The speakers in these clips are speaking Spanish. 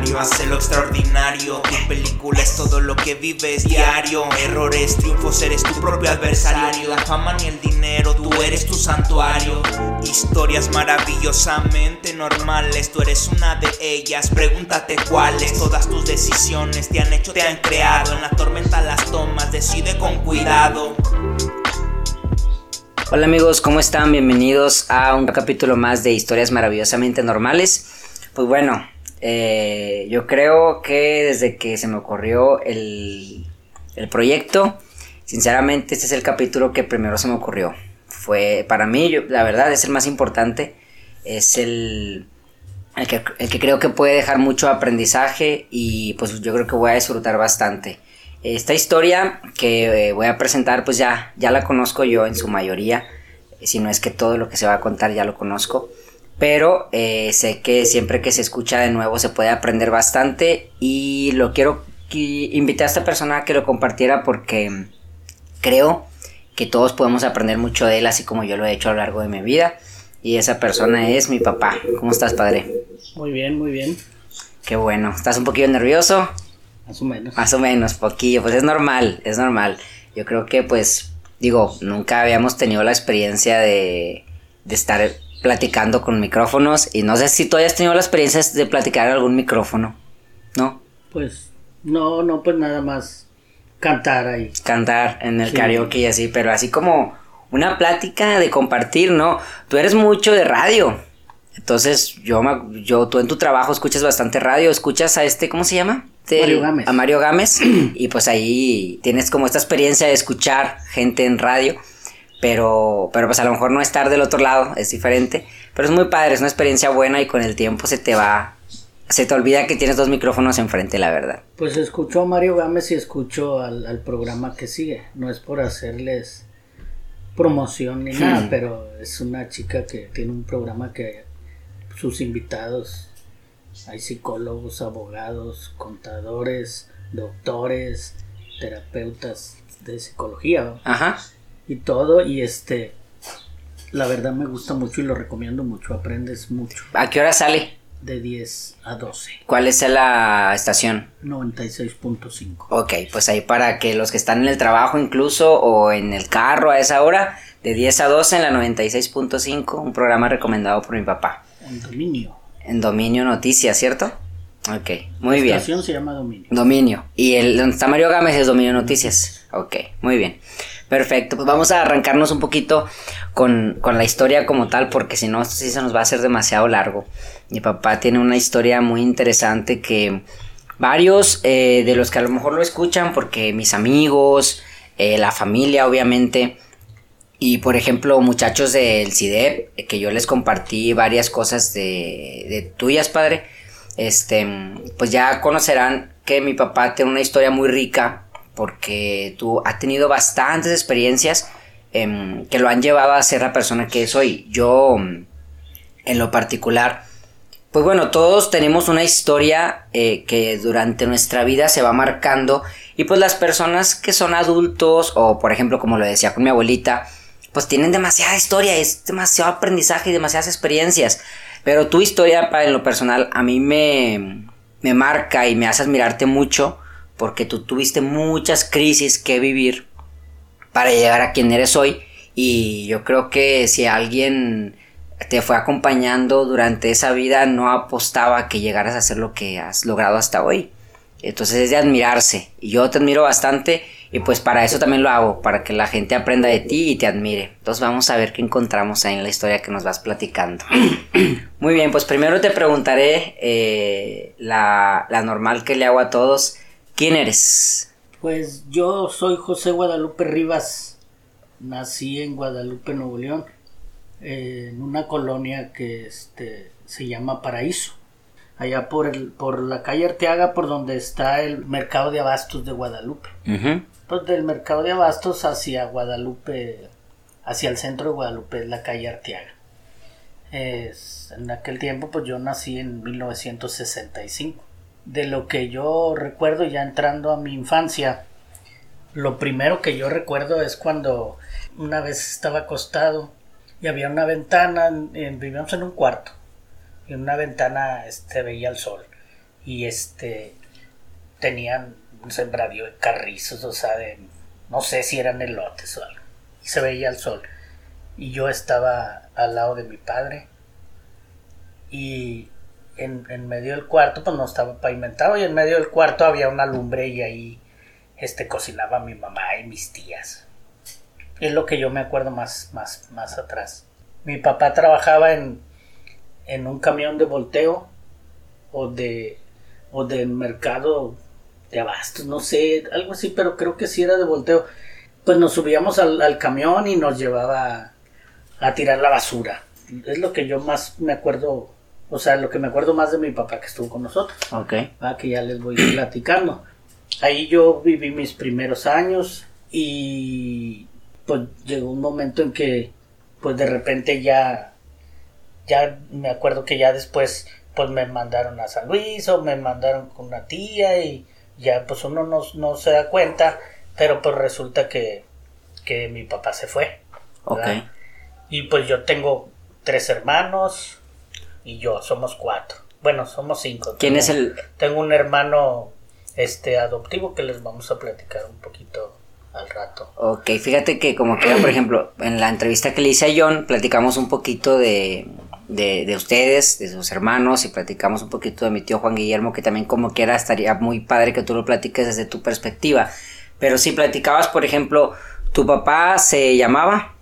ordinario, hace lo extraordinario. Tu película es todo lo que vives diario. Errores, triunfos, eres tu propio adversario. La fama ni el dinero, tú eres tu santuario. Historias maravillosamente normales, tú eres una de ellas. Pregúntate cuáles. Todas tus decisiones te han hecho, te han creado. En la tormenta las tomas, decide con cuidado. Hola amigos, ¿cómo están? Bienvenidos a un capítulo más de Historias Maravillosamente Normales. Pues bueno, eh, yo creo que desde que se me ocurrió el, el proyecto, sinceramente este es el capítulo que primero se me ocurrió. Fue, para mí, la verdad, es el más importante. Es el, el que, el que creo que puede dejar mucho aprendizaje y pues yo creo que voy a disfrutar bastante. Esta historia que eh, voy a presentar pues ya, ya la conozco yo en su mayoría, si no es que todo lo que se va a contar ya lo conozco, pero eh, sé que siempre que se escucha de nuevo se puede aprender bastante y lo quiero invitar a esta persona a que lo compartiera porque creo que todos podemos aprender mucho de él así como yo lo he hecho a lo largo de mi vida y esa persona es mi papá. ¿Cómo estás padre? Muy bien, muy bien. Qué bueno, ¿estás un poquillo nervioso? Más o menos. Más o menos, poquillo, pues es normal, es normal. Yo creo que pues, digo, nunca habíamos tenido la experiencia de, de estar platicando con micrófonos y no sé si tú hayas tenido la experiencia de platicar en algún micrófono, ¿no? Pues no, no, pues nada más cantar ahí. Cantar en el karaoke y así, pero así como una plática de compartir, ¿no? Tú eres mucho de radio. Entonces, yo, yo, tú en tu trabajo escuchas bastante radio, escuchas a este, ¿cómo se llama? Mario Gámez. A Mario Gámez. y pues ahí tienes como esta experiencia de escuchar gente en radio. Pero, pero pues a lo mejor no estar del otro lado es diferente. Pero es muy padre, es una experiencia buena y con el tiempo se te va. Se te olvida que tienes dos micrófonos enfrente, la verdad. Pues escucho a Mario Gámez y escucho al, al programa que sigue. No es por hacerles promoción ni nada, pero es una chica que tiene un programa que sus invitados hay psicólogos, abogados, contadores, doctores, terapeutas de psicología. Ajá. Y todo, y este, la verdad me gusta mucho y lo recomiendo mucho, aprendes mucho. ¿A qué hora sale? De 10 a 12. ¿Cuál es la estación? 96.5. Ok, pues ahí para que los que están en el trabajo incluso o en el carro a esa hora, de 10 a 12 en la 96.5, un programa recomendado por mi papá. En dominio. En Dominio Noticias, ¿cierto? Ok, muy la bien. estación se llama Dominio. Dominio. Y el donde está Mario Gámez es Dominio Noticias. Ok, muy bien. Perfecto, pues vamos a arrancarnos un poquito con, con la historia como tal, porque si no, esto sí se nos va a hacer demasiado largo. Mi papá tiene una historia muy interesante que varios eh, de los que a lo mejor lo escuchan, porque mis amigos, eh, la familia, obviamente, y por ejemplo, muchachos del CIDEP, que yo les compartí varias cosas de, de, tuyas, padre, este, pues ya conocerán que mi papá tiene una historia muy rica, porque tú ha tenido bastantes experiencias eh, que lo han llevado a ser la persona que es hoy. Yo, en lo particular, pues bueno, todos tenemos una historia eh, que durante nuestra vida se va marcando y pues las personas que son adultos o por ejemplo como lo decía con mi abuelita, pues tienen demasiada historia, es demasiado aprendizaje y demasiadas experiencias. Pero tu historia, en lo personal, a mí me, me marca y me hace admirarte mucho porque tú tuviste muchas crisis que vivir para llegar a quien eres hoy. Y yo creo que si alguien te fue acompañando durante esa vida, no apostaba que llegaras a ser lo que has logrado hasta hoy. Entonces es de admirarse. Y yo te admiro bastante y pues para eso también lo hago, para que la gente aprenda de ti y te admire. Entonces vamos a ver qué encontramos ahí en la historia que nos vas platicando. Muy bien, pues primero te preguntaré eh, la, la normal que le hago a todos. ¿Quién eres? Pues yo soy José Guadalupe Rivas. Nací en Guadalupe, Nuevo León, en una colonia que este, se llama Paraíso. Allá por, el, por la calle Arteaga, por donde está el mercado de abastos de Guadalupe. Uh -huh. Pues del mercado de abastos hacia Guadalupe, hacia el centro de Guadalupe es la calle Arteaga. Es, en aquel tiempo pues yo nací en 1965. De lo que yo recuerdo ya entrando a mi infancia, lo primero que yo recuerdo es cuando una vez estaba acostado y había una ventana, en, vivíamos en un cuarto, y en una ventana este, veía el sol. y este tenían un sembradío de carrizos, o sea, de, no sé si eran elotes o algo, y se veía el sol. Y yo estaba al lado de mi padre y en, medio del cuarto, pues no estaba pavimentado, y en medio del cuarto había una lumbre y ahí este, cocinaba mi mamá y mis tías. Es lo que yo me acuerdo más, más, más atrás. Mi papá trabajaba en, en un camión de volteo o de o del mercado de abastos, no sé, algo así, pero creo que sí era de volteo. Pues nos subíamos al, al camión y nos llevaba a tirar la basura. Es lo que yo más me acuerdo, o sea, lo que me acuerdo más de mi papá que estuvo con nosotros. Ok. Ah, que ya les voy platicando. Ahí yo viví mis primeros años y pues llegó un momento en que pues de repente ya ya me acuerdo que ya después pues me mandaron a San Luis o me mandaron con una tía y ya pues uno no, no se da cuenta pero pues resulta que, que mi papá se fue Ok. ¿verdad? y pues yo tengo tres hermanos y yo somos cuatro bueno somos cinco ¿Quién Tengo- es el...? tengo un hermano este adoptivo que les vamos a platicar un poquito al rato. Ok, fíjate que como que, por ejemplo, en la entrevista que le hice a John, platicamos un poquito de, de, de ustedes, de sus hermanos, y platicamos un poquito de mi tío Juan Guillermo, que también como quiera estaría muy padre que tú lo platiques desde tu perspectiva. Pero si platicabas, por ejemplo, tu papá se llamaba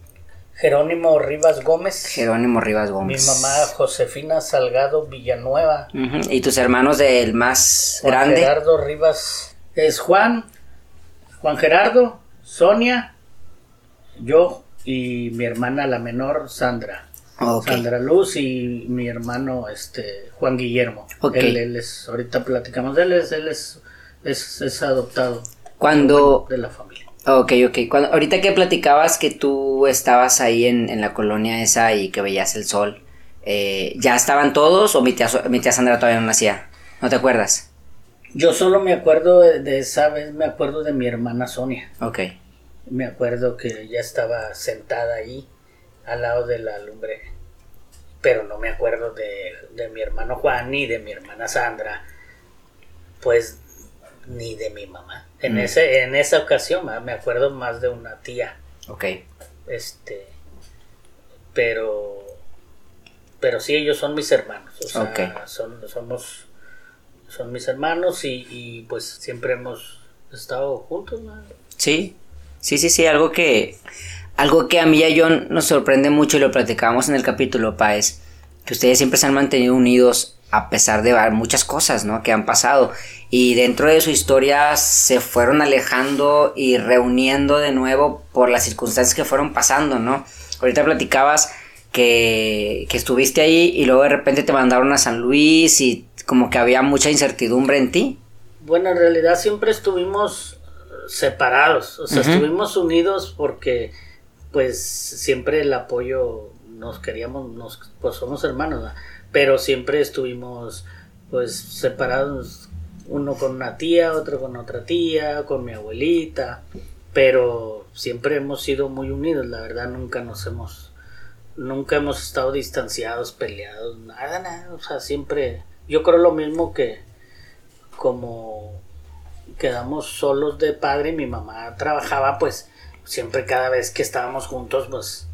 Jerónimo Rivas Gómez, Jerónimo Rivas mi Gómez. mamá Josefina Salgado Villanueva, Y tus hermanos del más Juan grande. Gerardo Rivas es Juan, Juan Gerardo, Sonia, yo y mi hermana la menor Sandra. Sandra Luz y mi hermano este Juan Guillermo. Él, él es, ahorita platicamos de él, es, él es, es, es adoptado Cuando... de la familia. Ok, ok. Cuando, ahorita que platicabas que tú estabas ahí en, en la colonia esa y que veías el sol, eh, ¿ya estaban todos o mi tía, mi tía Sandra todavía no nacía? ¿No te acuerdas? Yo solo me acuerdo de, de esa vez, me acuerdo de mi hermana Sonia. Ok. Me acuerdo que ella estaba sentada ahí al lado de la lumbre. Pero no me acuerdo de, de mi hermano Juan ni de mi hermana Sandra. Pues ni de mi mamá. En, Mm. ese, en esa ocasión me acuerdo más de una tía. Ok. Este. Pero. Pero sí, ellos son mis hermanos. O sea, son, somos. Son mis hermanos y, y, pues siempre hemos estado juntos. ¿no? Sí, sí, sí, sí, algo que, algo que a mí y a John nos sorprende mucho y lo platicábamos en el capítulo, Pa, es que ustedes siempre se han mantenido unidos a pesar de muchas cosas, ¿no? Que han pasado y dentro de su historia se fueron alejando y reuniendo de nuevo por las circunstancias que fueron pasando, ¿no? Ahorita platicabas que, que estuviste ahí y luego de repente te mandaron a San Luis y como que había mucha incertidumbre en ti. Bueno, en realidad siempre estuvimos separados. O sea, estuvimos unidos porque, pues, siempre el apoyo nos queríamos, nos, pues somos hermanos, ¿verdad? Pero siempre estuvimos, pues, separados. Uno con una tía, otro con otra tía, con mi abuelita. Pero siempre hemos sido muy unidos, la verdad, nunca nos hemos nunca hemos estado distanciados, peleados, nada, nada, o sea, siempre, yo creo lo mismo que como quedamos solos de padre, mi mamá trabajaba, pues siempre cada vez que estábamos juntos, pues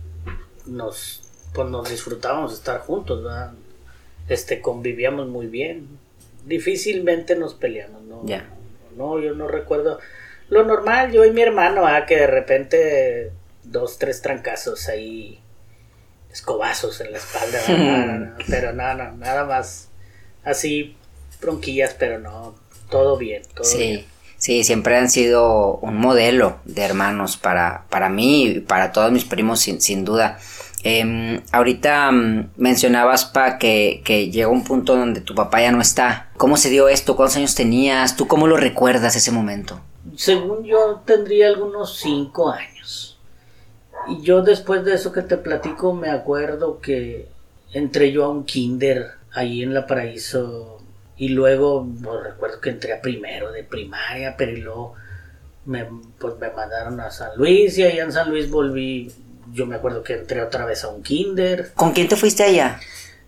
nos, pues nos disfrutábamos estar juntos, ¿verdad? Este, convivíamos muy bien, difícilmente nos peleamos, ¿no? No, yo no recuerdo. Lo normal, yo y mi hermano, ah, que de repente dos, tres trancazos ahí, escobazos en la espalda, no, pero no, nada más así, bronquillas, pero no, todo bien, todo bien. Sí, sí, siempre han sido un modelo de hermanos para, para mí y para todos mis primos, sin, sin duda. Em, ahorita mm, mencionabas, Pa, que, llegó un punto donde tu papá ya no está. ¿Cómo se dio esto? ¿Cuántos años tenías? ¿Tú cómo lo recuerdas ese momento? Según yo tendría algunos cinco años. Y yo después de eso que te platico me acuerdo que entré yo a un kinder ahí en La Paraíso y luego pues, recuerdo que entré a primero de primaria, pero luego me, pues, me mandaron a San Luis y allá en San Luis volví, yo me acuerdo que entré otra vez a un kinder ¿Con quién te fuiste allá?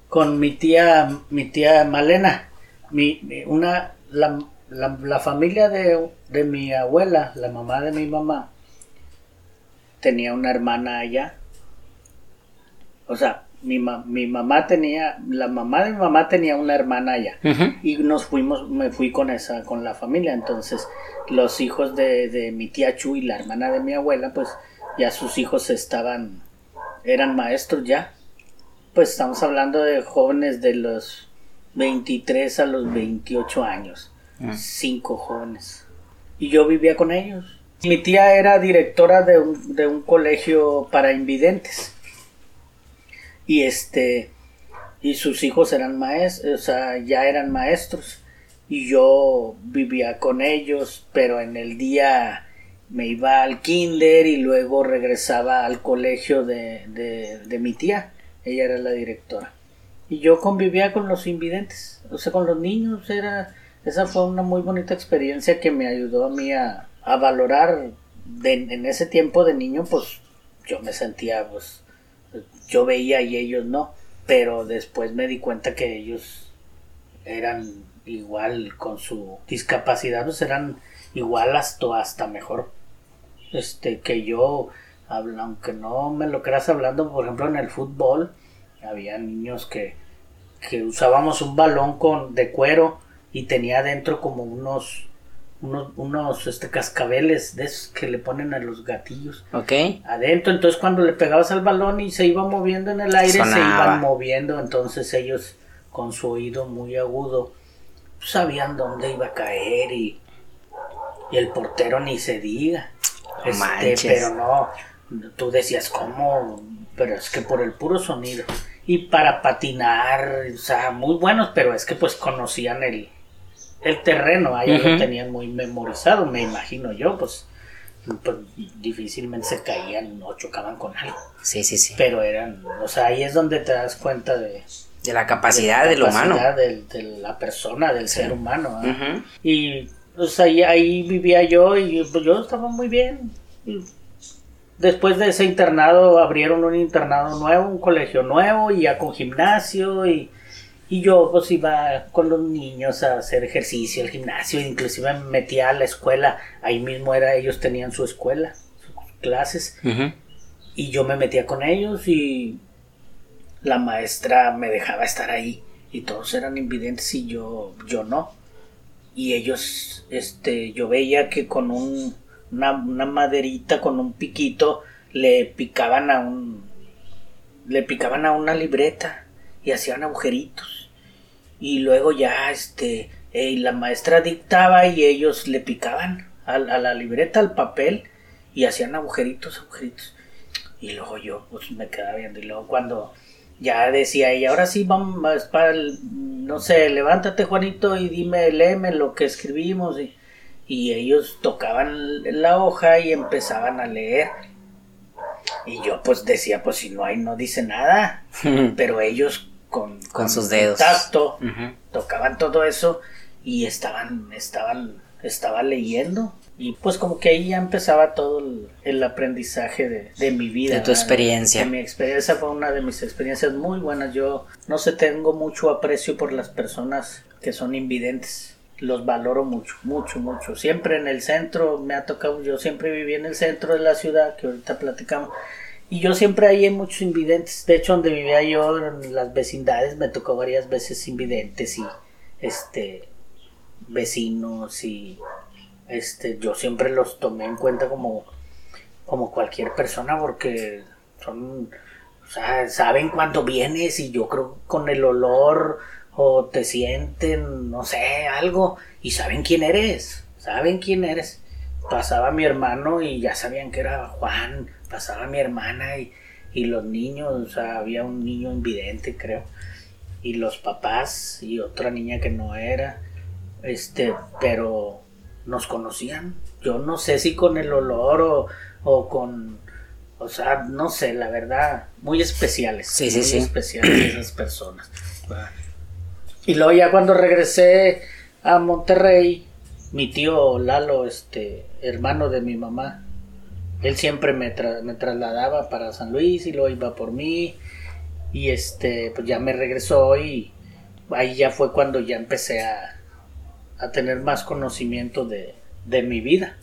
con mi tía, mi tía Malena. mi, mi- una, la, la, la familia de, de mi abuela, la mamá de mi mamá, tenía una hermana allá. O sea, mi, ma- mi mamá tenía, la mamá de mi mamá tenía una hermana allá. Y nos fuimos, me fui con esa, con la familia. Entonces, los hijos de, de mi tía Chu y la hermana de mi abuela, pues ya sus hijos estaban, eran maestros ya. Pues estamos hablando de jóvenes de los 23 a los 28 años. Mm. Cinco jóvenes. Y yo vivía con ellos. Mi tía era directora de un, de un colegio para invidentes. Y este, y sus hijos eran maestros, o sea, ya eran maestros. Y yo vivía con ellos, pero en el día me iba al kinder y luego regresaba al colegio de, de, mi tía. Ella era la directora. Y yo convivía con los invidentes, o sea, con los niños. Era, esa fue una muy bonita experiencia que me ayudó a mí a, a valorar. En ese tiempo de niño, pues yo me sentía, pues, yo veía y ellos no. Pero después me di cuenta que ellos eran igual con su discapacidad, pues eran igual hasta, hasta mejor. Este, que yo, aunque no me lo creas hablando, por ejemplo, en el fútbol, había niños que, que usábamos un balón con, de cuero y tenía adentro como unos, unos, unos este, cascabeles de esos que le ponen a los gatillos Ok. adentro, entonces cuando le pegabas al balón y se iba moviendo en el aire, se iban moviendo, entonces ellos con su oído muy agudo sabían dónde iba a caer y, y el portero ni se diga. No Este, manches. pero no, tú decías, ¿cómo? Pero es que por el puro sonido. Y para patinar, o sea, muy buenos, pero es que pues conocían el, el terreno, ahí lo tenían muy memorizado, me imagino yo, pues, pues, difícilmente se caían o chocaban con algo. Sí, sí, sí. Pero eran, o sea, ahí es donde te das cuenta de, De la capacidad de del humano. capacidad del- de la persona, del ser humano. ¿ah? Y pues ahí, ahí vivía yo y pues yo estaba muy bien. Después de ese internado abrieron un internado nuevo, un colegio nuevo y ya con gimnasio y, y yo pues iba con los niños a hacer ejercicio al gimnasio, inclusive me metía a la escuela, ahí mismo era, ellos tenían su escuela, sus clases. Y yo me metía con ellos y la maestra me dejaba estar ahí. Y todos eran invidentes y yo yo no y ellos este yo veía que con un una, maderita con un piquito le picaban a un le picaban a una libreta y hacían agujeritos. Y luego ya este eh, la maestra dictaba y ellos le picaban a, a la libreta al papel y hacían agujeritos agujeritos. Y luego yo pues me quedaba viendo. Y luego cuando ya decía ella, ahora sí vamos para el, no sé, levántate Juanito y dime, léeme lo que escribimos y, y ellos tocaban la hoja y empezaban a leer y yo pues decía, pues si no hay no dice nada, pero ellos con, Con sus dedos. tacto tocaban todo eso y estaban, estaban, estaba leyendo. Y pues como que ahí ya empezaba todo el, el aprendizaje de, de mi vida. De tu ¿verdad? experiencia. De mi experiencia fue una de mis experiencias muy buenas. Yo no sé, tengo mucho aprecio por las personas que son invidentes. Los valoro mucho, mucho, mucho. Siempre en el centro me ha tocado, yo siempre viví en el centro de la ciudad, que ahorita platicamos. Y yo siempre ahí hay muchos invidentes. De hecho, donde vivía yo, en las vecindades, me tocó varias veces invidentes y este vecinos y este yo siempre los tomé en cuenta como como cualquier persona porque son saben cuándo vienes y yo creo con el olor o te sienten no sé algo y saben quién eres saben quién eres. Pasaba mi hermano y ya sabían que era Juan pasaba mi hermana y, y los niños o sea había un niño invidente creo y los papás y otra niña que no era este pero nos conocían. Yo no sé si con el olor o, o con o sea no sé la verdad muy especiales Sí, sí, muy sí. especiales esas personas. Y luego ya cuando regresé a Monterrey mi tío Lalo este hermano de mi mamá él siempre me, tra- me trasladaba para San Luis y luego iba por mí. Y este pues ya me regresó y ahí ya fue cuando ya empecé a, a tener más conocimiento de, de mi vida.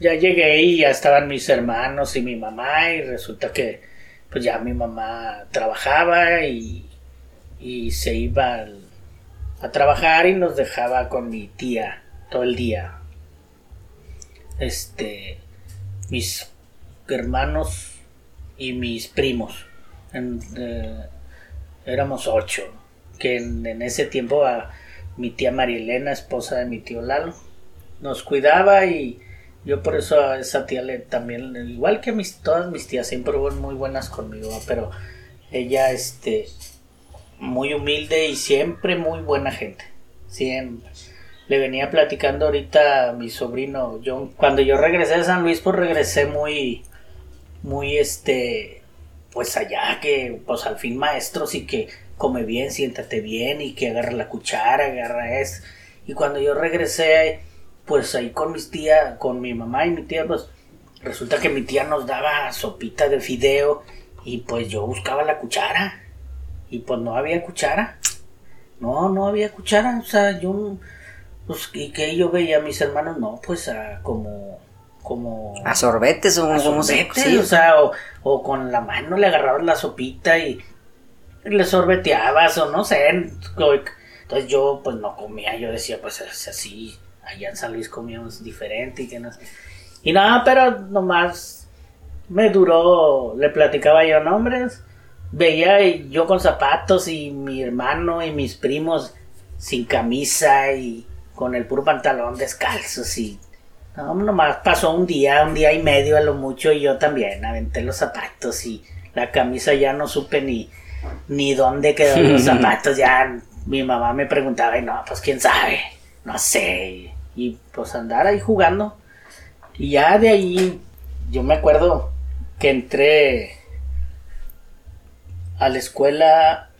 Ya llegué y ya estaban mis hermanos y mi mamá y resulta que pues ya mi mamá trabajaba y, y se iba a trabajar y nos dejaba con mi tía todo el día. Este, mis hermanos y mis primos. Eh, éramos ocho. Que en, ese tiempo a mi tía María Elena, esposa de mi tío Lalo, nos cuidaba y yo por eso a esa tía le también, igual que mis, todas mis tías, siempre fueron muy buenas conmigo, pero ella, este, muy humilde y siempre muy buena gente. Siempre. Le venía platicando ahorita a mi sobrino John. Cuando yo regresé de San Luis, pues regresé muy, muy este, pues allá, que pues al fin maestros y que come bien, siéntate bien y que agarra la cuchara, agarra esto. Y cuando yo regresé, pues ahí con mis tías, con mi mamá y mi tía, pues resulta que mi tía nos daba sopita de fideo y pues yo buscaba la cuchara y pues no había cuchara. No, no había cuchara, o sea, yo pues y que yo veía a mis hermanos, no, pues a como como A sorbetes o a como se- sorbete, sí. o sea, o, o con la mano le agarrabas la sopita y le sorbeteabas o no sé. Entonces yo pues no comía, yo decía pues es así, allá en San Luis comíamos diferente y que no sé. Y nada, pero nomás me duró, le platicaba yo nombres, veía yo con zapatos y mi hermano y mis primos sin camisa y con el puro pantalón descalzos y no, nomás pasó un día, un día y medio a lo mucho y yo también aventé los zapatos y la camisa ya no supe ni, ni dónde quedaron los zapatos, ya mi mamá me preguntaba y no, pues quién sabe, no sé, y, y, pues andar ahí jugando. Y ya de ahí, yo me acuerdo que entré a la escuela,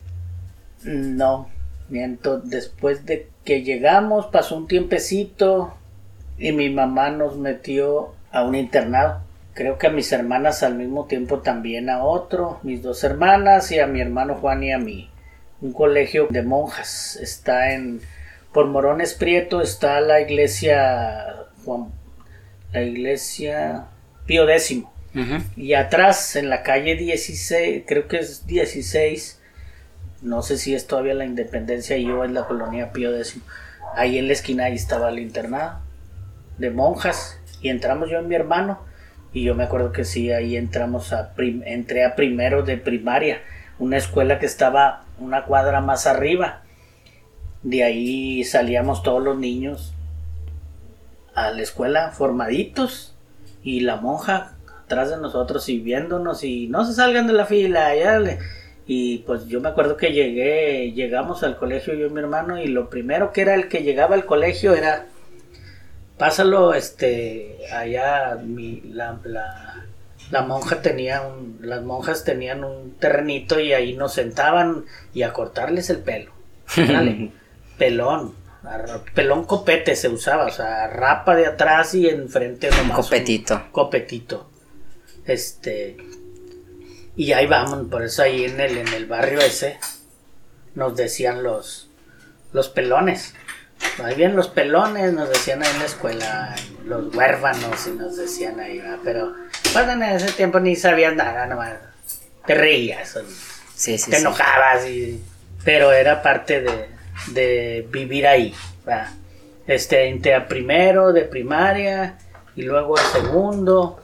no, miento, después de que llegamos pasó un tiempecito y mi mamá nos metió a un internado. Creo que a mis hermanas al mismo tiempo también a otro, mis dos hermanas y a mi hermano Juan y a mí. Un colegio de monjas. Está en por Morones Prieto está la iglesia Juan la iglesia Pío X. Y atrás, en la calle 16, creo que es 16, no sé si es todavía la Independencia y yo en la colonia Pío X. Ahí en la esquina ahí estaba el internado de monjas y entramos yo y mi hermano y yo me acuerdo que sí, ahí entramos a, entré a primero de primaria, una escuela que estaba una cuadra más arriba. De ahí salíamos todos los niños a la escuela formaditos y la monja atrás de nosotros y viéndonos y no se salgan de la fila ya le- y pues yo me acuerdo que llegué llegamos al colegio yo y mi hermano y lo primero que era el que llegaba al colegio era pásalo este allá mi, la, la, la monja tenía un las monjas tenían un terrenito y ahí nos sentaban y a cortarles el pelo. Dale, pelón pelón copete se usaba o sea rapa de atrás y enfrente nomás un Copetito. copetito. Este y ahí vamos por eso ahí en el en el barrio ese nos decían los los pelones más bien los pelones nos decían ahí en la escuela los huérfanos y nos decían ahí ¿verdad? pero pues en ese tiempo ni sabías nada nomás te reías o Sí, sí, te enojabas y pero era parte de, de vivir ahí ¿verdad? este entré a primero de primaria y luego a segundo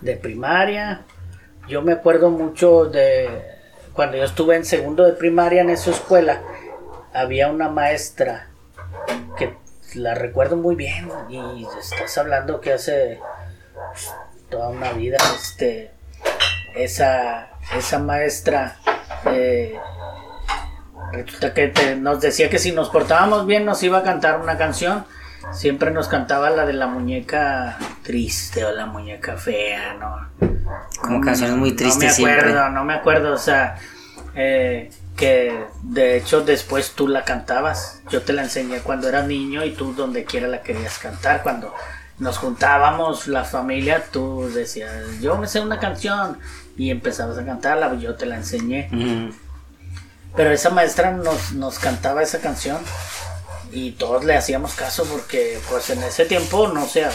de primaria yo me acuerdo mucho de cuando yo estuve en segundo de primaria en esa escuela había una maestra que la recuerdo muy bien y estás hablando que hace pues, toda una vida este esa esa maestra eh, resulta que te- nos decía que si nos portábamos bien nos iba a cantar una canción siempre nos cantaba la de la muñeca triste o la muñeca fea no Como canciones muy tristes no me acuerdo, siempre. no me acuerdo, o sea, eh, que de hecho después tú la cantabas. Yo te la enseñé cuando eras niño y tú donde quiera la querías cantar. Cuando nos juntábamos la familia, tú decías, yo me sé una canción y empezabas a cantarla, yo te la enseñé. Pero esa maestra nos, nos cantaba esa canción y todos le hacíamos caso porque pues en ese tiempo no sé,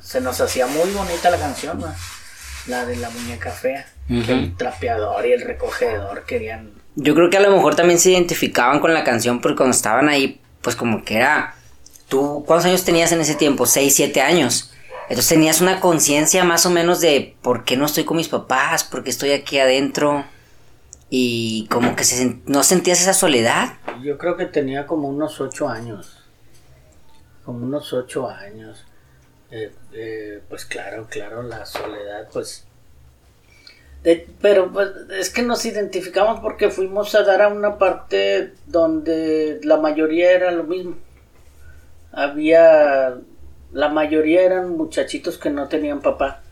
se nos hacía muy bonita la canción, ¿verdad? la de la muñeca fea. El trapeador y el recogedor querían... Yo creo que a lo mejor también se identificaban con la canción porque cuando estaban ahí, pues como que era... ¿Tú cuántos años tenías en ese tiempo? ¿Seis, siete años? Entonces tenías una conciencia más o menos de por qué no estoy con mis papás, por qué estoy aquí adentro. Y como que se, no sentías esa soledad. Yo creo que tenía como unos ocho años. Como unos ocho años. Eh, eh, pues claro, claro, la soledad, pues... pero pues, es que nos identificamos porque fuimos a dar a una parte donde la mayoría era lo mismo. Había... La mayoría eran muchachitos que no tenían papá,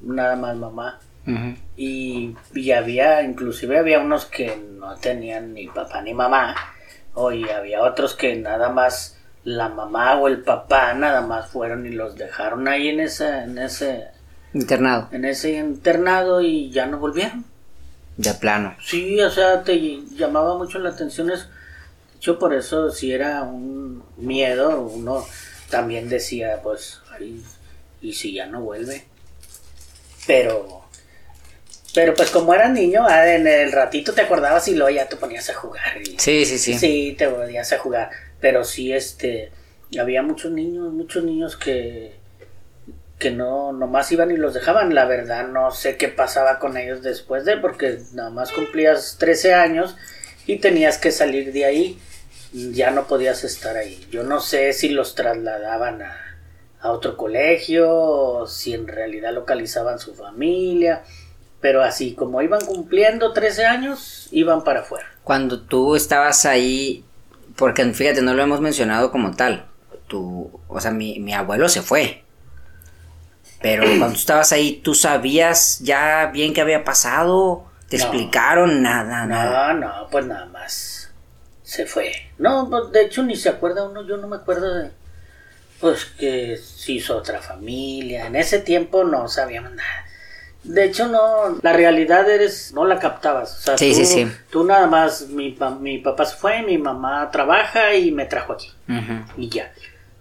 nada más mamá. y, y, había, inclusive había unos que no tenían ni papá ni mamá, o y había otros que nada más la mamá o el papá nada más fueron y los dejaron ahí en ese, en ese internado. En ese internado y ya no volvieron. De plano. Sí, o sea, te llamaba mucho la atención eso. Yo por eso si era un miedo, uno también decía, pues, y si ya no vuelve. Pero, pero pues como era niño, ah, en el ratito te acordabas y luego ya te ponías a jugar. sí, sí, sí. Sí, te ponías a jugar pero sí este había muchos niños, muchos niños que que no nomás iban y los dejaban, la verdad no sé qué pasaba con ellos después de porque nada más cumplías 13 años y tenías que salir de ahí, ya no podías estar ahí. Yo no sé si los trasladaban a, a otro colegio o si en realidad localizaban su familia, pero así como iban cumpliendo 13 años, iban para afuera. Cuando tú estabas ahí, porque fíjate, no lo hemos mencionado como tal. Tu, o sea, mi, mi abuelo se fue. Pero cuando estabas ahí, ¿tú sabías ya bien qué había pasado? ¿Te explicaron nada, nada? No, no, pues nada más. Se fue. No, pues, de hecho ni se acuerda uno, yo no me acuerdo de... Pues que se hizo otra familia. En ese tiempo no sabíamos nada. De hecho, no, la realidad eres, no la captabas. O sea, sí, tú, sí, sí. tú nada más, mi, mi papá se fue, mi mamá trabaja y me trajo aquí. Y ya.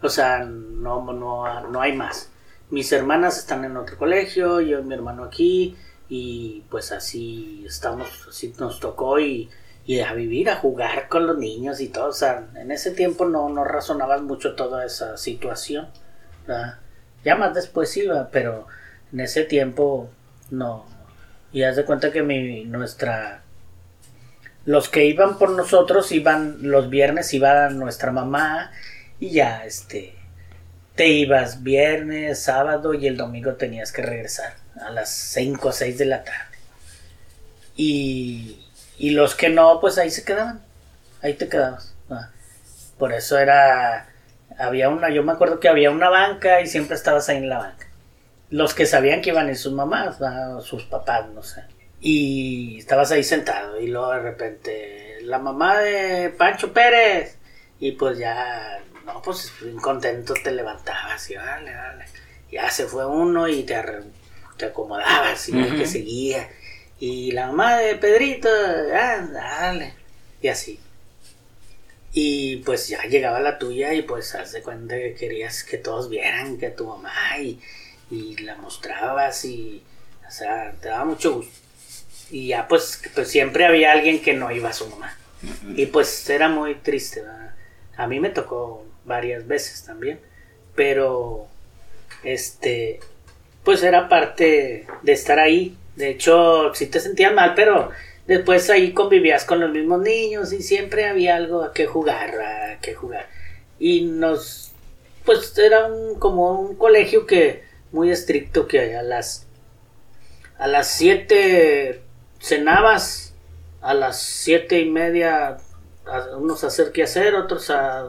O sea, no, no, no hay más. Mis hermanas están en otro colegio, yo y mi hermano aquí, y pues así estamos, así nos tocó y, y a vivir, a jugar con los niños y todo. O sea, en ese tiempo no, no razonabas mucho toda esa situación. Ya más después iba, pero en ese tiempo no. Y haz de cuenta que mi, nuestra... Los que iban por nosotros iban los viernes, iba nuestra mamá y ya, este... Te ibas viernes, sábado y el domingo tenías que regresar a las 5 o 6 de la tarde. Y, y los que no, pues ahí se quedaban. Ahí te quedabas. Por eso era... Había una, yo me acuerdo que había una banca y siempre estabas ahí en la banca los que sabían que iban en sus mamás, sus papás, no sé. Y estabas ahí sentado y luego de repente la mamá de Pancho Pérez y pues ya, no, pues contento te levantabas y vale, vale. Ya se fue uno y te, te acomodabas y el que seguía. Y la mamá de Pedrito, ah, dale. Y así. Y pues ya llegaba la tuya y pues haz de cuenta que querías que todos vieran que tu mamá y y la mostrabas y, o sea, te daba mucho gusto. Y ya pues, pues siempre había alguien que no iba a su mamá. Y pues era muy triste. A mí me tocó varias veces también. Pero, este, pues era parte de estar ahí. De hecho, sí te sentías mal, pero después ahí convivías con los mismos niños y siempre había algo a que jugar, a que jugar. Y nos, pues era como un colegio que muy estricto que a las a las 7 cenabas, a las siete y media unos a hacer que hacer, otros a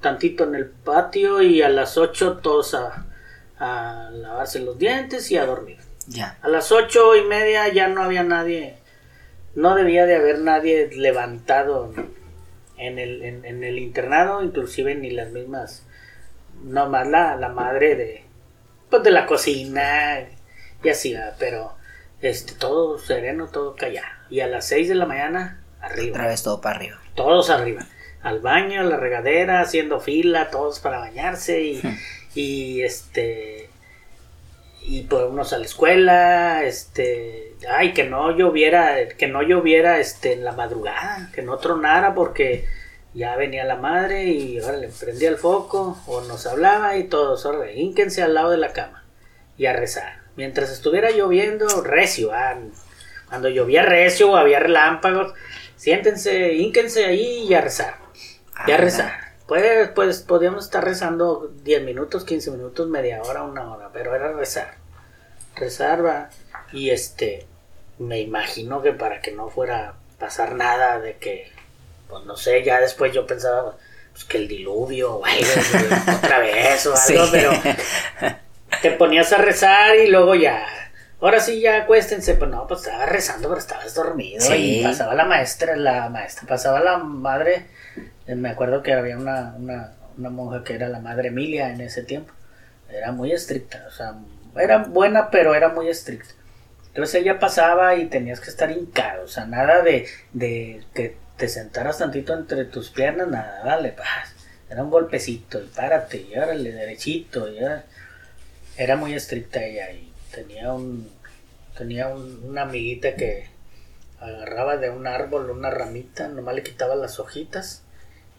tantito en el patio y a las 8 todos a, a lavarse los dientes y a dormir. Ya. A las ocho y media ya no había nadie, no debía de haber nadie levantado en el, en, el internado, inclusive ni las mismas, no más la, la madre de, pues de la cocina y así, pero este todo sereno, todo callado. Y a las 6 de la mañana arriba. Otra vez todo para arriba. Todos arriba. Al baño, a la regadera, haciendo fila, todos para bañarse y, y este y por unos a la escuela, este, ay, que no lloviera, que no lloviera este en la madrugada, que no tronara porque ya venía la madre y ahora le prendía el foco o nos hablaba y todos, ahora hínquense al lado de la cama y a rezar. Mientras estuviera lloviendo, recio, ah, cuando llovía recio o había relámpagos, siéntense, hínquense ahí y a rezar. Y a Ah, rezar. Pues, pues podíamos estar rezando 10 minutos, 15 minutos, media hora, una hora, pero era rezar. Rezar va. Y este, me imagino que para que no fuera a pasar nada de que, pues no sé, ya después yo pensaba pues, que el diluvio otra vez o algo, Sí. pero te ponías a rezar y luego ya. Ahora sí, ya acuéstense. Pues no, pues estaba rezando, pero estabas dormido. Sí. Y pasaba la maestra, la maestra, pasaba la madre. Eh, Me acuerdo que había una, una, monja que era la madre Emilia en ese tiempo. Era muy estricta, o sea, era buena, pero era muy estricta. Entonces ella pasaba y tenías que estar hincado, o sea, nada de, de que te sentaras tantito entre tus piernas, nada, vale, paz. Era un golpecito y párate y órale, derechito. Y órale. Era muy estricta ella y tenía un tenía un- una amiguita que agarraba de un árbol una ramita, nomás le quitaba las hojitas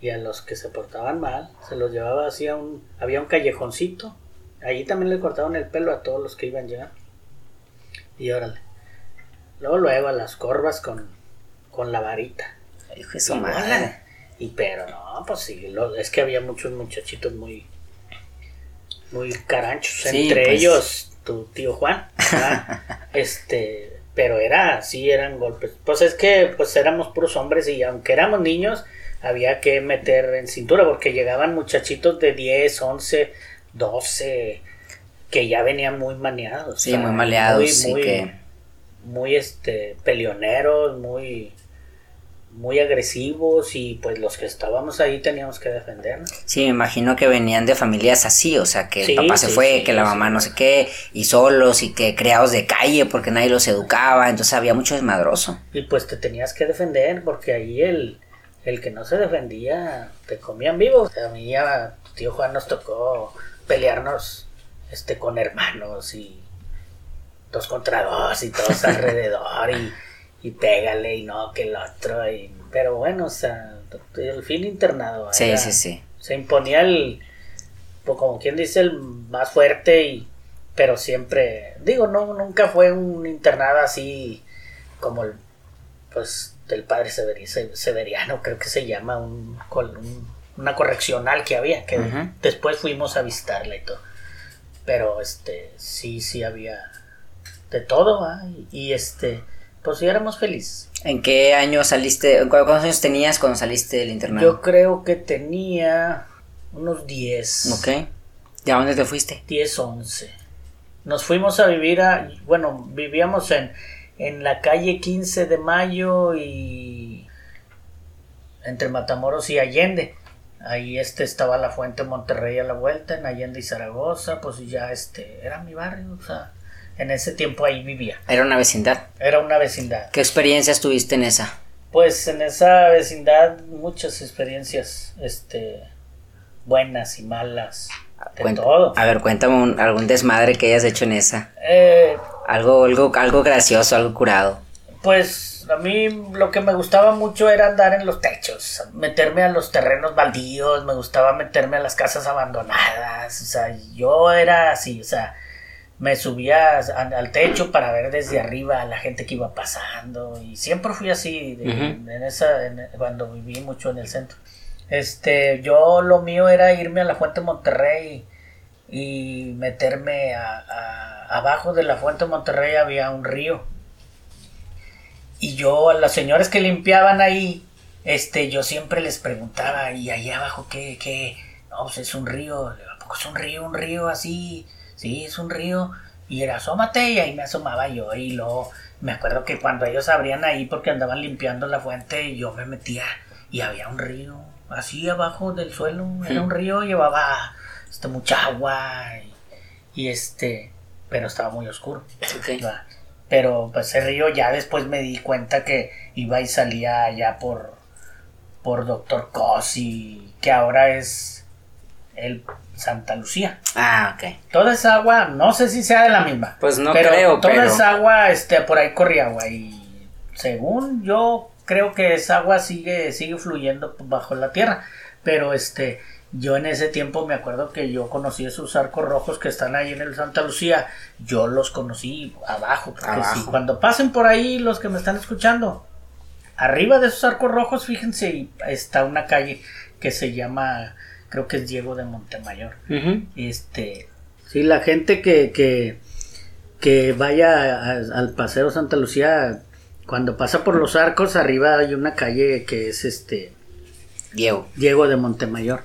y a los que se portaban mal se los llevaba así a un había un callejoncito. Allí también le cortaban el pelo a todos los que iban llegando y órale. Luego luego a las corvas con con la varita. Hijo de su y pero no, pues sí, lo- es que había muchos muchachitos muy muy caranchos, Sí, entre pues. ellos tu tío Juan. este, pero era, sí eran golpes. Pues es que pues éramos puros hombres y aunque éramos niños, había que meter en cintura porque llegaban muchachitos de 10, 11, 12 que ya venían muy maneados. Sí, o sea, muy maleados. muy- sí muy- que. muy este peleoneros, muy muy agresivos y pues los que estábamos ahí teníamos que defendernos. Sí, me imagino que venían de familias así, o sea, que Sí, el papá se sí, fue, sí, que la mamá no sé qué, y solos, y que criados de calle porque nadie los educaba, entonces había mucho desmadroso. Y pues te tenías que defender porque ahí el, el que no se defendía te comían vivo. A mí ya tu tío Juan nos tocó pelearnos este con hermanos y dos contra dos y todos alrededor y, y pégale y no que el otro y pero bueno, o sea, el fin internado. Sí, era- sí, sí. se imponía el pues como quien dice el más fuerte y pero siempre digo no nunca fue un internado así como el pues del padre Severi- Se- Severiano creo que se llama un, una correccional que había que después fuimos a visitarla y todo pero este sí sí había de todo ¿va? y, este pues sí éramos felices ¿En qué año saliste, cu- cuántos años tenías cuando saliste del internado? yo creo que tenía unos 10 Ok. ¿Y a dónde te fuiste? 10, 11. Nos fuimos a vivir a, bueno, vivíamos en, en la calle 15 de Mayo y entre Matamoros y Allende. Ahí este estaba la Fuente Monterrey a la vuelta, en Allende y Zaragoza, pues ya este, era mi barrio, o sea, en ese tiempo ahí vivía. Era una vecindad. Era una vecindad. ¿Qué experiencias tuviste en esa? Pues en esa vecindad muchas experiencias, este, buenas y malas, de Cuenta- todo. A ver, cuéntame un- algún desmadre que hayas hecho en esa. Eh, Algo, algo, algo gracioso, algo curado. Pues a mí lo que me gustaba mucho era andar en los techos, meterme a los terrenos baldíos, me gustaba meterme a las casas abandonadas, o sea, yo era así, o sea, me subía al techo para ver desde arriba a la gente que iba pasando y siempre fui así de- en esa en- cuando viví mucho en el centro. Este, yo lo mío era irme a la Fuente Monterrey y meterme a, abajo de la Fuente Monterrey había un río y yo a las señoras que limpiaban ahí, este, yo siempre les preguntaba, ¿y allá abajo qué, qué? No, pues es un río, ¿a poco es un río, un río así? Sí, es un río. Y era, asómate, y ahí me asomaba yo, y luego me acuerdo que cuando ellos abrían ahí porque andaban limpiando la fuente, yo me metía y había un río, así abajo del suelo, era un río, llevaba este, mucha agua, y, y este, pero estaba muy oscuro. Pero pues ese río ya después me di cuenta que iba y salía allá por, por Doctor Cosi, que ahora es el Santa Lucía. Ah, ok. Toda esa agua, no sé si sea de la misma. Pues no pero creo, toda pero- esa agua, este, por ahí corría agua y según yo creo que esa agua sigue, sigue fluyendo bajo la tierra. Pero este, yo en ese tiempo me acuerdo que yo conocí esos arcos rojos que están ahí en el Santa Lucía. Yo los conocí abajo, porque Abajo. si cuando pasen por ahí los que me están escuchando, arriba de esos arcos rojos, fíjense, y está una calle que se llama, creo que es Diego de Montemayor. Este, sí, la gente que, que, que vaya a- al Paseo Santa Lucía, cuando pasa por los arcos, arriba hay una calle que es este Diego. Diego de Montemayor.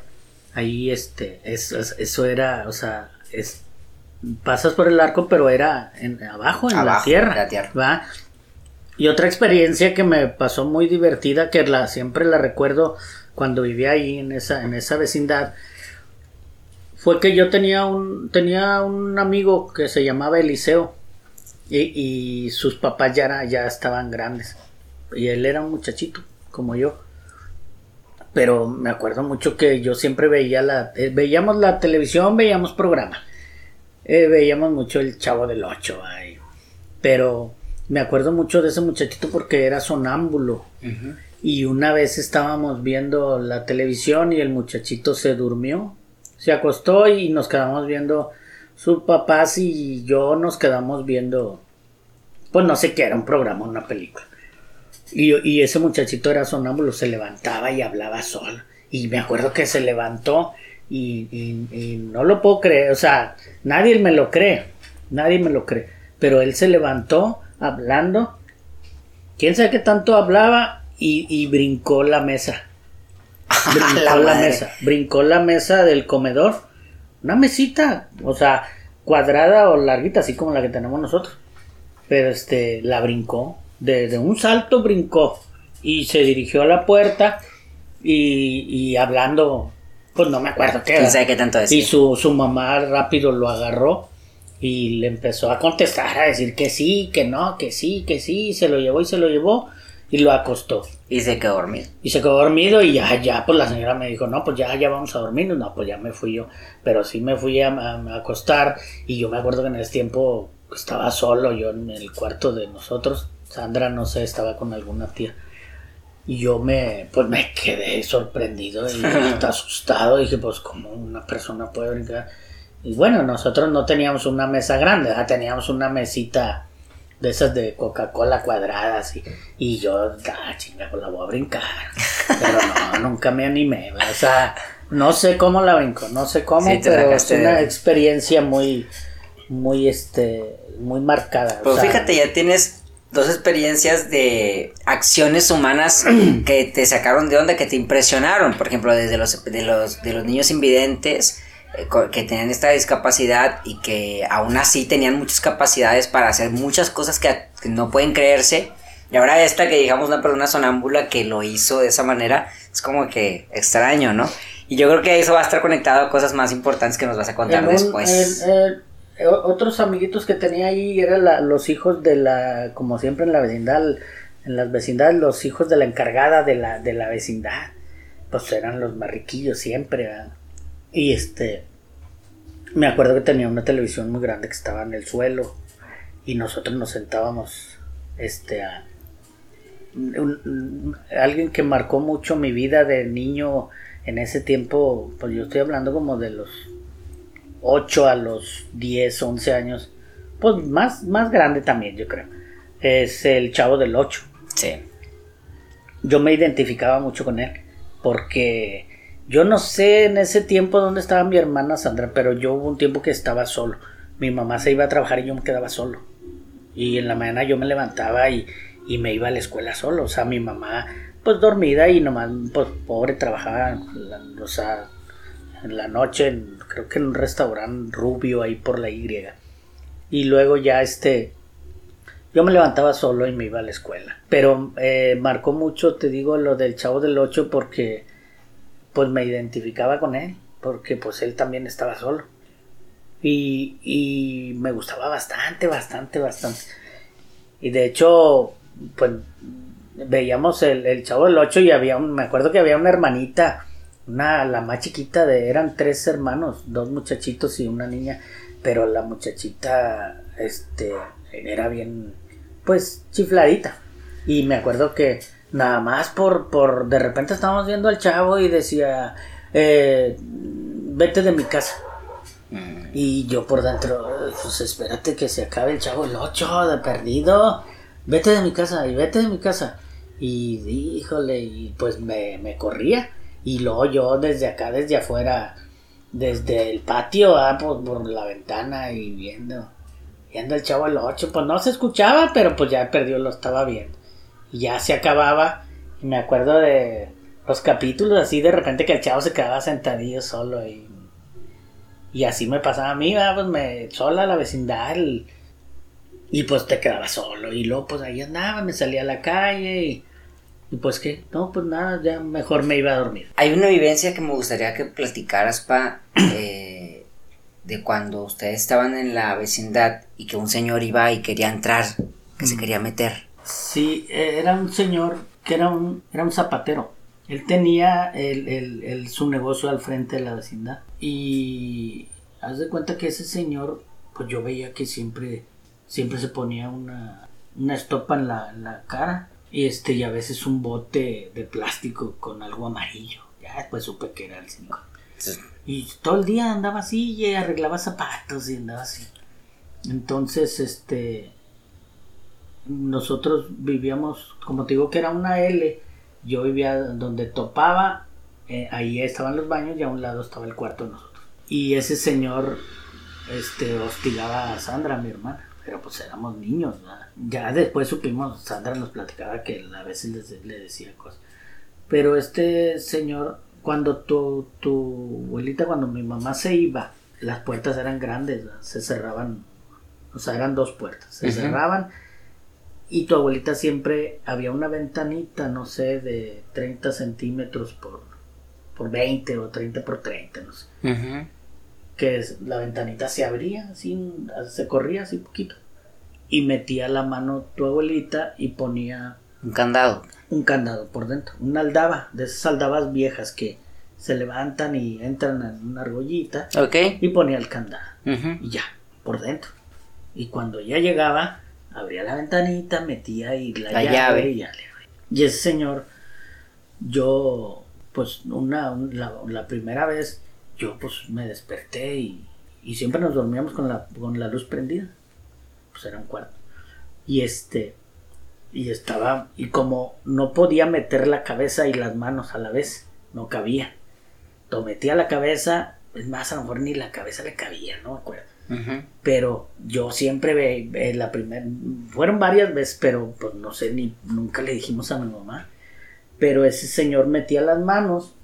Ahí este, es- es- eso era, o sea, es pasas por el arco, pero era en, abajo, en la tierra. en la tierra. ¿va? Y otra experiencia que me pasó muy divertida, que la, siempre la recuerdo cuando vivía ahí en esa, en esa vecindad, fue que yo tenía un, tenía un amigo que se llamaba Eliseo y, y sus papás ya, era- ya estaban grandes y él era un muchachito como yo. Pero me acuerdo mucho que yo siempre veía la, eh, veíamos la televisión, veíamos programa, Eh, veíamos mucho el Chavo del Ocho, ay. pero me acuerdo mucho de ese muchachito porque era sonámbulo. Y una vez estábamos viendo la televisión y el muchachito se durmió. Se acostó y nos quedamos viendo. Sus papás y yo nos quedamos viendo. Pues no sé qué era, un programa, una película. Y, y ese muchachito era sonámbulo, se levantaba y hablaba solo. Y me acuerdo que se levantó y, y- y no lo puedo creer. O sea, nadie me lo cree. Nadie me lo cree. Pero él se levantó hablando quién sabe qué tanto hablaba y, y brincó la mesa. Brincó La mesa. Brincó la mesa del comedor. Una mesita, o sea, cuadrada o larguita, así como la que tenemos nosotros. Pero este, la brincó. De, de un salto brincó. Y se dirigió a la puerta y, y hablando, pues no me acuerdo qué. ¿Quién sabe qué tanto Y decir? su, su mamá rápido lo agarró y le empezó a contestar, a decir que sí, que no, que sí, que sí, y se lo llevó y se lo llevó y lo acostó. Y se quedó dormido. Y se quedó dormido y ya, ya, pues la señora me dijo, no, pues ya, ya vamos a dormir. No, pues ya me fui yo. Pero sí me fui a, a- a acostar y yo me acuerdo que en ese tiempo estaba solo yo en el cuarto de nosotros. Sandra, no sé, estaba con alguna tía. Y yo me, pues me quedé sorprendido y hasta asustado. Dije, pues, ¿cómo una persona puede brincar? Y bueno, nosotros no teníamos una mesa grande, ¿verdad? teníamos una mesita de esas de Coca-Cola cuadradas y, y yo, ah, chinga, pues la voy a brincar. Pero no, nunca me animé. O sea, no sé cómo la brinco, no sé cómo, Sí, pero es una experiencia muy, muy, este, muy marcada. o Pues sea, fíjate, ya tienes dos experiencias de acciones humanas que te sacaron de onda, que te impresionaron. Por ejemplo, desde los, de los, de los niños invidentes que tenían esta discapacidad y que aún así tenían muchas capacidades para hacer muchas cosas que, que no pueden creerse. Y ahora esta que digamos una persona sonámbula que lo hizo de esa manera, es como que extraño, ¿no? Y yo creo que eso va a estar conectado a cosas más importantes que nos vas a contar después. o- otros amiguitos que tenía ahí eran la- los hijos de la, como siempre en la vecindad, en las vecindades, los hijos de la encargada de la, de la vecindad, pues eran los más riquillos siempre, ¿verdad? Y este, me acuerdo que tenía una televisión muy grande que estaba en el suelo y nosotros nos sentábamos, este, a, un- un- alguien que marcó mucho mi vida de niño en ese tiempo, pues yo estoy hablando como de los 8 a los 10, 11 años, pues más, más grande también yo creo, es el chavo del 8. Sí. Yo me identificaba mucho con él, porque yo no sé en ese tiempo dónde estaba mi hermana Sandra, pero yo hubo un tiempo que estaba solo. Mi mamá se iba a trabajar y yo me quedaba solo. Y en la mañana yo me levantaba y, y me iba a la escuela solo. O sea, mi mamá, pues dormida y nomás, pues pobre, trabajaba, la- o sea, en la noche, en- creo que en un restaurante rubio ahí por la Y. Y luego ya este, yo me levantaba solo y me iba a la escuela. Pero eh, marcó mucho, te digo, lo del chavo del 8 porque pues me identificaba con él, porque pues él también estaba solo. Y, y me gustaba bastante, bastante, bastante. Y de hecho, pues veíamos el, el Chavo del 8 y había un, me acuerdo que había una hermanita, una, la más chiquita de, eran tres hermanos, dos muchachitos y una niña, pero la muchachita, este, era bien, pues, chifladita. Y me acuerdo que nada más por, por, de repente estábamos viendo al chavo y decía, eh, vete de mi casa. Mm. Y yo por dentro, pues espérate que se acabe el chavo el 8 de perdido. Vete de mi casa y vete de mi casa. Y híjole, y pues me, me corría. Y luego yo desde acá, desde afuera, desde el patio, ah, por, por la ventana y viendo, viendo el chavo el 8. Pues no se escuchaba, pero pues ya perdió, lo estaba viendo. Y ya se acababa. Y me acuerdo de los capítulos así de repente que el chavo se quedaba sentadillo solo y y así me pasaba a mí, ¿verdad? pues me sola la vecindad el- y pues te quedaba solo y luego pues ahí andaba, me salía a la calle y, y pues que no, pues nada, ya mejor me iba a dormir. Hay una vivencia que me gustaría que platicaras, pa, eh, de cuando ustedes estaban en la vecindad y que un señor iba y quería entrar, que se quería meter. Sí, eh, era un señor que era un, era un zapatero. Él tenía el, el- el- su negocio al frente de la vecindad. Y haz de cuenta que ese señor, pues yo veía que siempre, siempre se ponía una, una estopa en la, en la cara. Y este, y a veces un bote de plástico con algo amarillo. Ya después supe que era el señor. Y todo el día andaba así y arreglaba zapatos y andaba así. Entonces, este, nosotros vivíamos, como te digo que era una L, yo vivía donde topaba, eh, ahí estaban los baños y a un lado estaba el cuarto de nosotros. Y ese señor este, hostigaba a Sandra, mi hermana, pero pues éramos niños. ¿verdad? Ya después supimos, Sandra nos platicaba que él a veces les- le decía cosas. Pero este señor, cuando tu, tu abuelita, cuando mi mamá se iba, las puertas eran grandes, ¿verdad? se cerraban, o sea, eran dos puertas, se Ujú. cerraban y tu abuelita siempre había una ventanita, no sé, de 30 centímetros por, por 20 o 30 por 30, no sé. Ujú. Que es- la ventanita se abría, así, se corría así poquito. Y metía la mano tu abuelita y ponía Un candado. un candado por dentro, una aldaba, de esas aldabas viejas que se levantan y entran en una argollita Ok. y ponía el candado Ujú. y ya, por dentro. Y cuando ya llegaba, abría la ventanita, metía y la, La llave, llave. y ya le Y ese señor, yo, pues una, un- la, la primera vez, yo pues me desperté y, y siempre nos dormíamos con la, con la luz prendida. Pues era un cuarto. Y este, y estaba, y como no podía meter la cabeza y las manos a la vez, no cabía. Lo metía la cabeza, es más, a lo mejor ni la cabeza le cabía, no me acuerdo. Pero yo siempre ve, ve la primera, fueron varias veces, pero pues no sé, ni nunca le dijimos a mi mamá. Pero ese señor metía las manos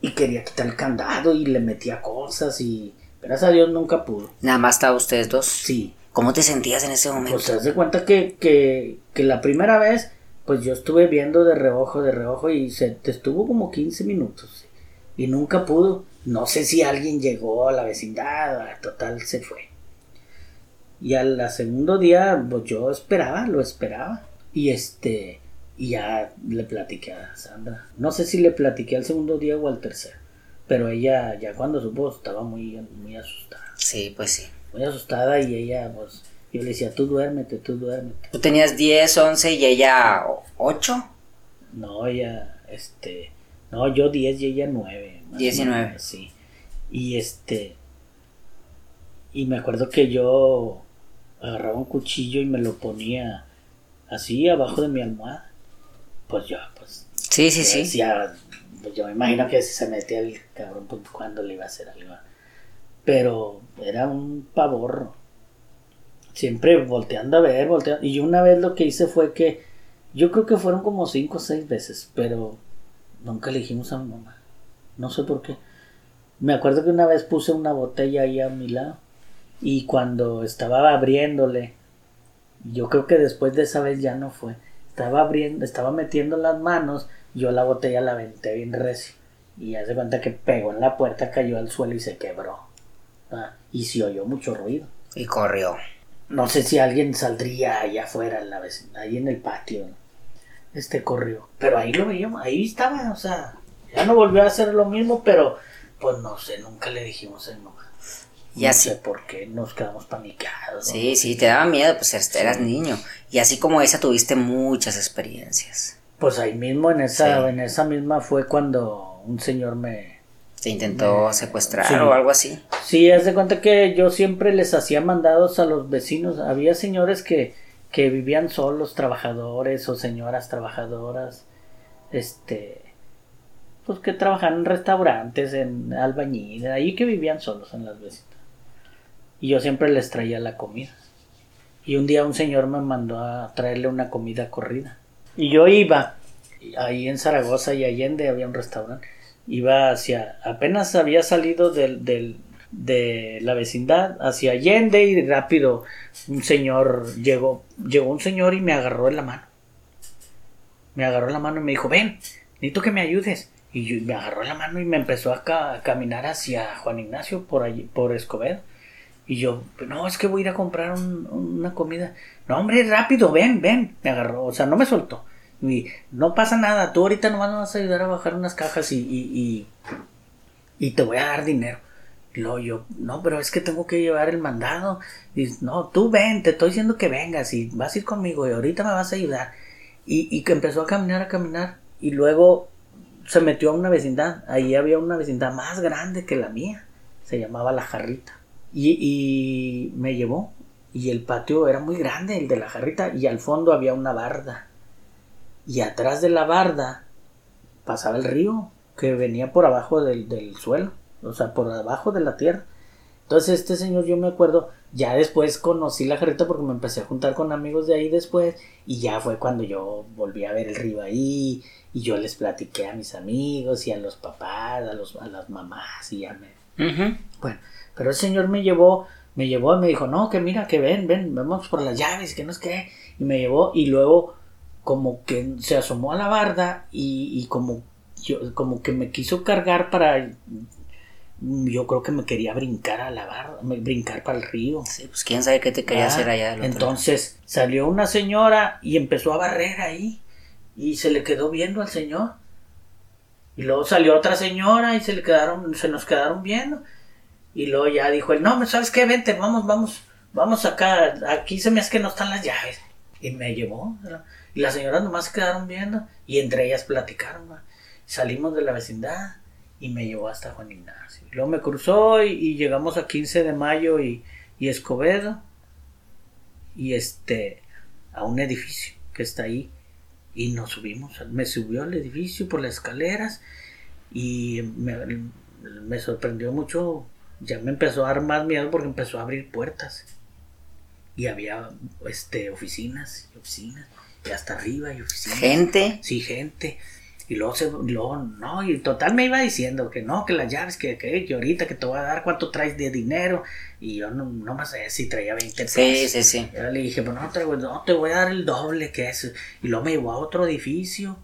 y quería quitar el candado y le metía cosas y gracias a Dios nunca pudo. Nada más estaban ustedes dos. Sí, ¿Cómo te sentías en ese momento? pues te das de cuenta que, que, que la primera vez, pues yo estuve viendo de reojo, de reojo y se te estuvo como 15 minutos y nunca pudo. No sé si alguien llegó a la vecindad, total se fue. Y al segundo día, pues yo esperaba, lo esperaba. Y este, y ya le platiqué a Sandra. No sé si le platiqué al segundo día o al tercero. Pero ella, ya cuando supo, estaba muy, muy asustada. Sí, pues sí. Muy asustada y ella, pues, yo le decía, tú duérmete, tú duérmete. Tú tenías 10, 11 y ella 8. No, ella, este, no, yo 10 y ella 9. 19. Sí. Y este, y me acuerdo que yo agarraba un cuchillo y me lo ponía así abajo de mi almohada. Pues yo, pues, Sí, sí, sí. decía, pues yo me imagino que si se metía el cabrón, pues cuando le iba a hacer algo. Pero era un pavor. Siempre volteando a ver, volteando. Y yo una vez lo que hice fue que, yo creo que fueron como cinco o seis veces, pero nunca le dijimos a mi mamá. No sé por qué. Me acuerdo que una vez puse una botella ahí a mi lado. Y cuando estaba abriéndole, yo creo que después de esa vez ya no fue. Estaba abriendo, estaba metiendo las manos, yo la botella la aventé bien recio. Y hace cuenta que pegó en la puerta, cayó al suelo y se quebró. Ah, y se oyó mucho ruido. Y corrió. no sé si alguien saldría allá afuera, en la vecindad, ahí en el patio. Este corrió. Pero ahí lo veíamos, ahí estaba, o sea, ya no volvió a hacer lo mismo, pero pues no sé, nunca le dijimos el no. Y no así- sé por qué nos quedamos panicados. ¿no? Sí, sí, te daba miedo, pues eras, niño. Y así como esa tuviste muchas experiencias. Pues ahí mismo en esa, Sí. en esa misma fue cuando un señor me, Te intentó secuestrar Sí. o algo así. Sí, haz de cuenta que yo siempre les hacía mandados a los vecinos. Había señores que, que vivían solos, trabajadores o señoras trabajadoras, este, pues que trabajaban en restaurantes, en albañil, ahí que vivían solos en las vecinas. Y yo siempre les traía la comida. Y un día un señor me mandó a traerle una comida corrida. Y yo iba, ahí en Zaragoza y Allende había un restaurante. Iba hacia, apenas había salido del, del, de la vecindad hacia Allende y rápido un señor llegó, llegó un señor y me agarró en la mano. Me agarró en la mano y me dijo, ven, necesito que me ayudes. Y yo- me agarró la mano y me empezó a, ca- a caminar hacia Juan Ignacio por allí, por Escobedo. Y yo, no, es que voy a ir a comprar un- una comida. No, hombre, rápido, ven, ven. Me agarró, o sea, no me soltó. Y no pasa nada, tú ahorita nomás me vas a ayudar a bajar unas cajas y, y, y, y te voy a dar dinero. Luego yo, no, pero es que tengo que llevar el mandado. Y no, tú ven, te estoy diciendo que vengas y vas a ir conmigo y ahorita me vas a ayudar. Y, y que empezó a caminar, a caminar. Y luego se metió a una vecindad. Ahí había una vecindad más grande que la mía. Se llamaba La Jarrita. Y, y me llevó. Y el patio era muy grande, el de la jarrita. Y al fondo había una barda. Y atrás de la barda pasaba el río que venía por abajo del, del suelo. O sea, por abajo de la tierra. Entonces este señor yo me acuerdo, ya después conocí la jarrita porque me empecé a juntar con amigos de ahí después y ya fue cuando yo volví a ver el río ahí y yo les platiqué a mis amigos y a los papás, a, los, a las mamás y ya me... Bueno, pero el señor me llevó, me llevó y me dijo, no, que mira, que ven, ven, vamos por las llaves, que no es que... Y me llevó y luego como que se asomó a la barda y, y como, yo, como que me quiso cargar para... Yo creo que me quería brincar a la barda, me- brincar para el río. Sí, pues quién sabe qué te quería Ah, hacer allá del otro Entonces salió una señora y empezó a barrer ahí y se le quedó viendo al señor. Y luego salió otra señora y se le quedaron, se nos quedaron viendo. Y luego ya dijo él, no, ¿me ¿sabes qué? Vente, vamos, vamos, vamos acá, aquí se me hace que no están las llaves. Y me llevó. Y las señoras nomás se quedaron viendo y entre ellas platicaron. Salimos de la vecindad y me llevó hasta Juan Ignacio. Luego me cruzó y, y llegamos a 15 de mayo y, y Escobedo y este a un edificio que está ahí y nos subimos me subió al edificio por las escaleras y me, me sorprendió mucho ya me empezó a dar más miedo porque empezó a abrir puertas y había este oficinas y oficinas y hasta arriba y oficinas Gente. sí gente y luego se luego no y total me iba diciendo que no que las llaves que, que, que ahorita que te voy a dar cuánto traes de dinero y yo no, no más sé si traía 20 pesos Sí, sí, sí. yo le dije, pues no, traigo- no, te voy a dar el doble que es. Y luego me llevó a otro edificio.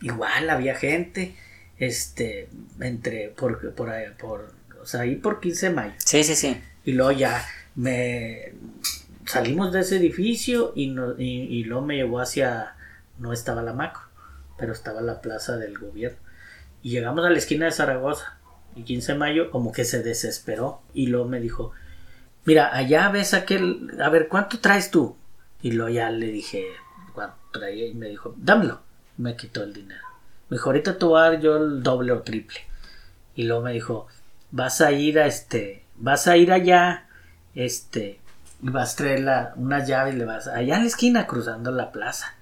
Igual había gente. Este, entre, por, por, ahí- por, o sea, ahí por 15 de mayo. Sí, sí, sí. Y luego ya me salimos de ese edificio y, no, y, y luego me llevó hacia, no estaba la macro, pero estaba la plaza del gobierno. Y llegamos a la esquina de Zaragoza. Y 15 de mayo como que se desesperó. Y luego me dijo, mira, allá ves aquel, a ver, ¿cuánto traes tú? Y luego ya le dije, ¿cuánto traía? Y me dijo, dámelo. Me quitó el dinero. Me dijo, ahorita yo el doble o triple. Y luego me dijo, vas a ir a este, vas a ir allá, este, y vas a traer la, unas llaves, le vas, allá en la esquina cruzando la plaza.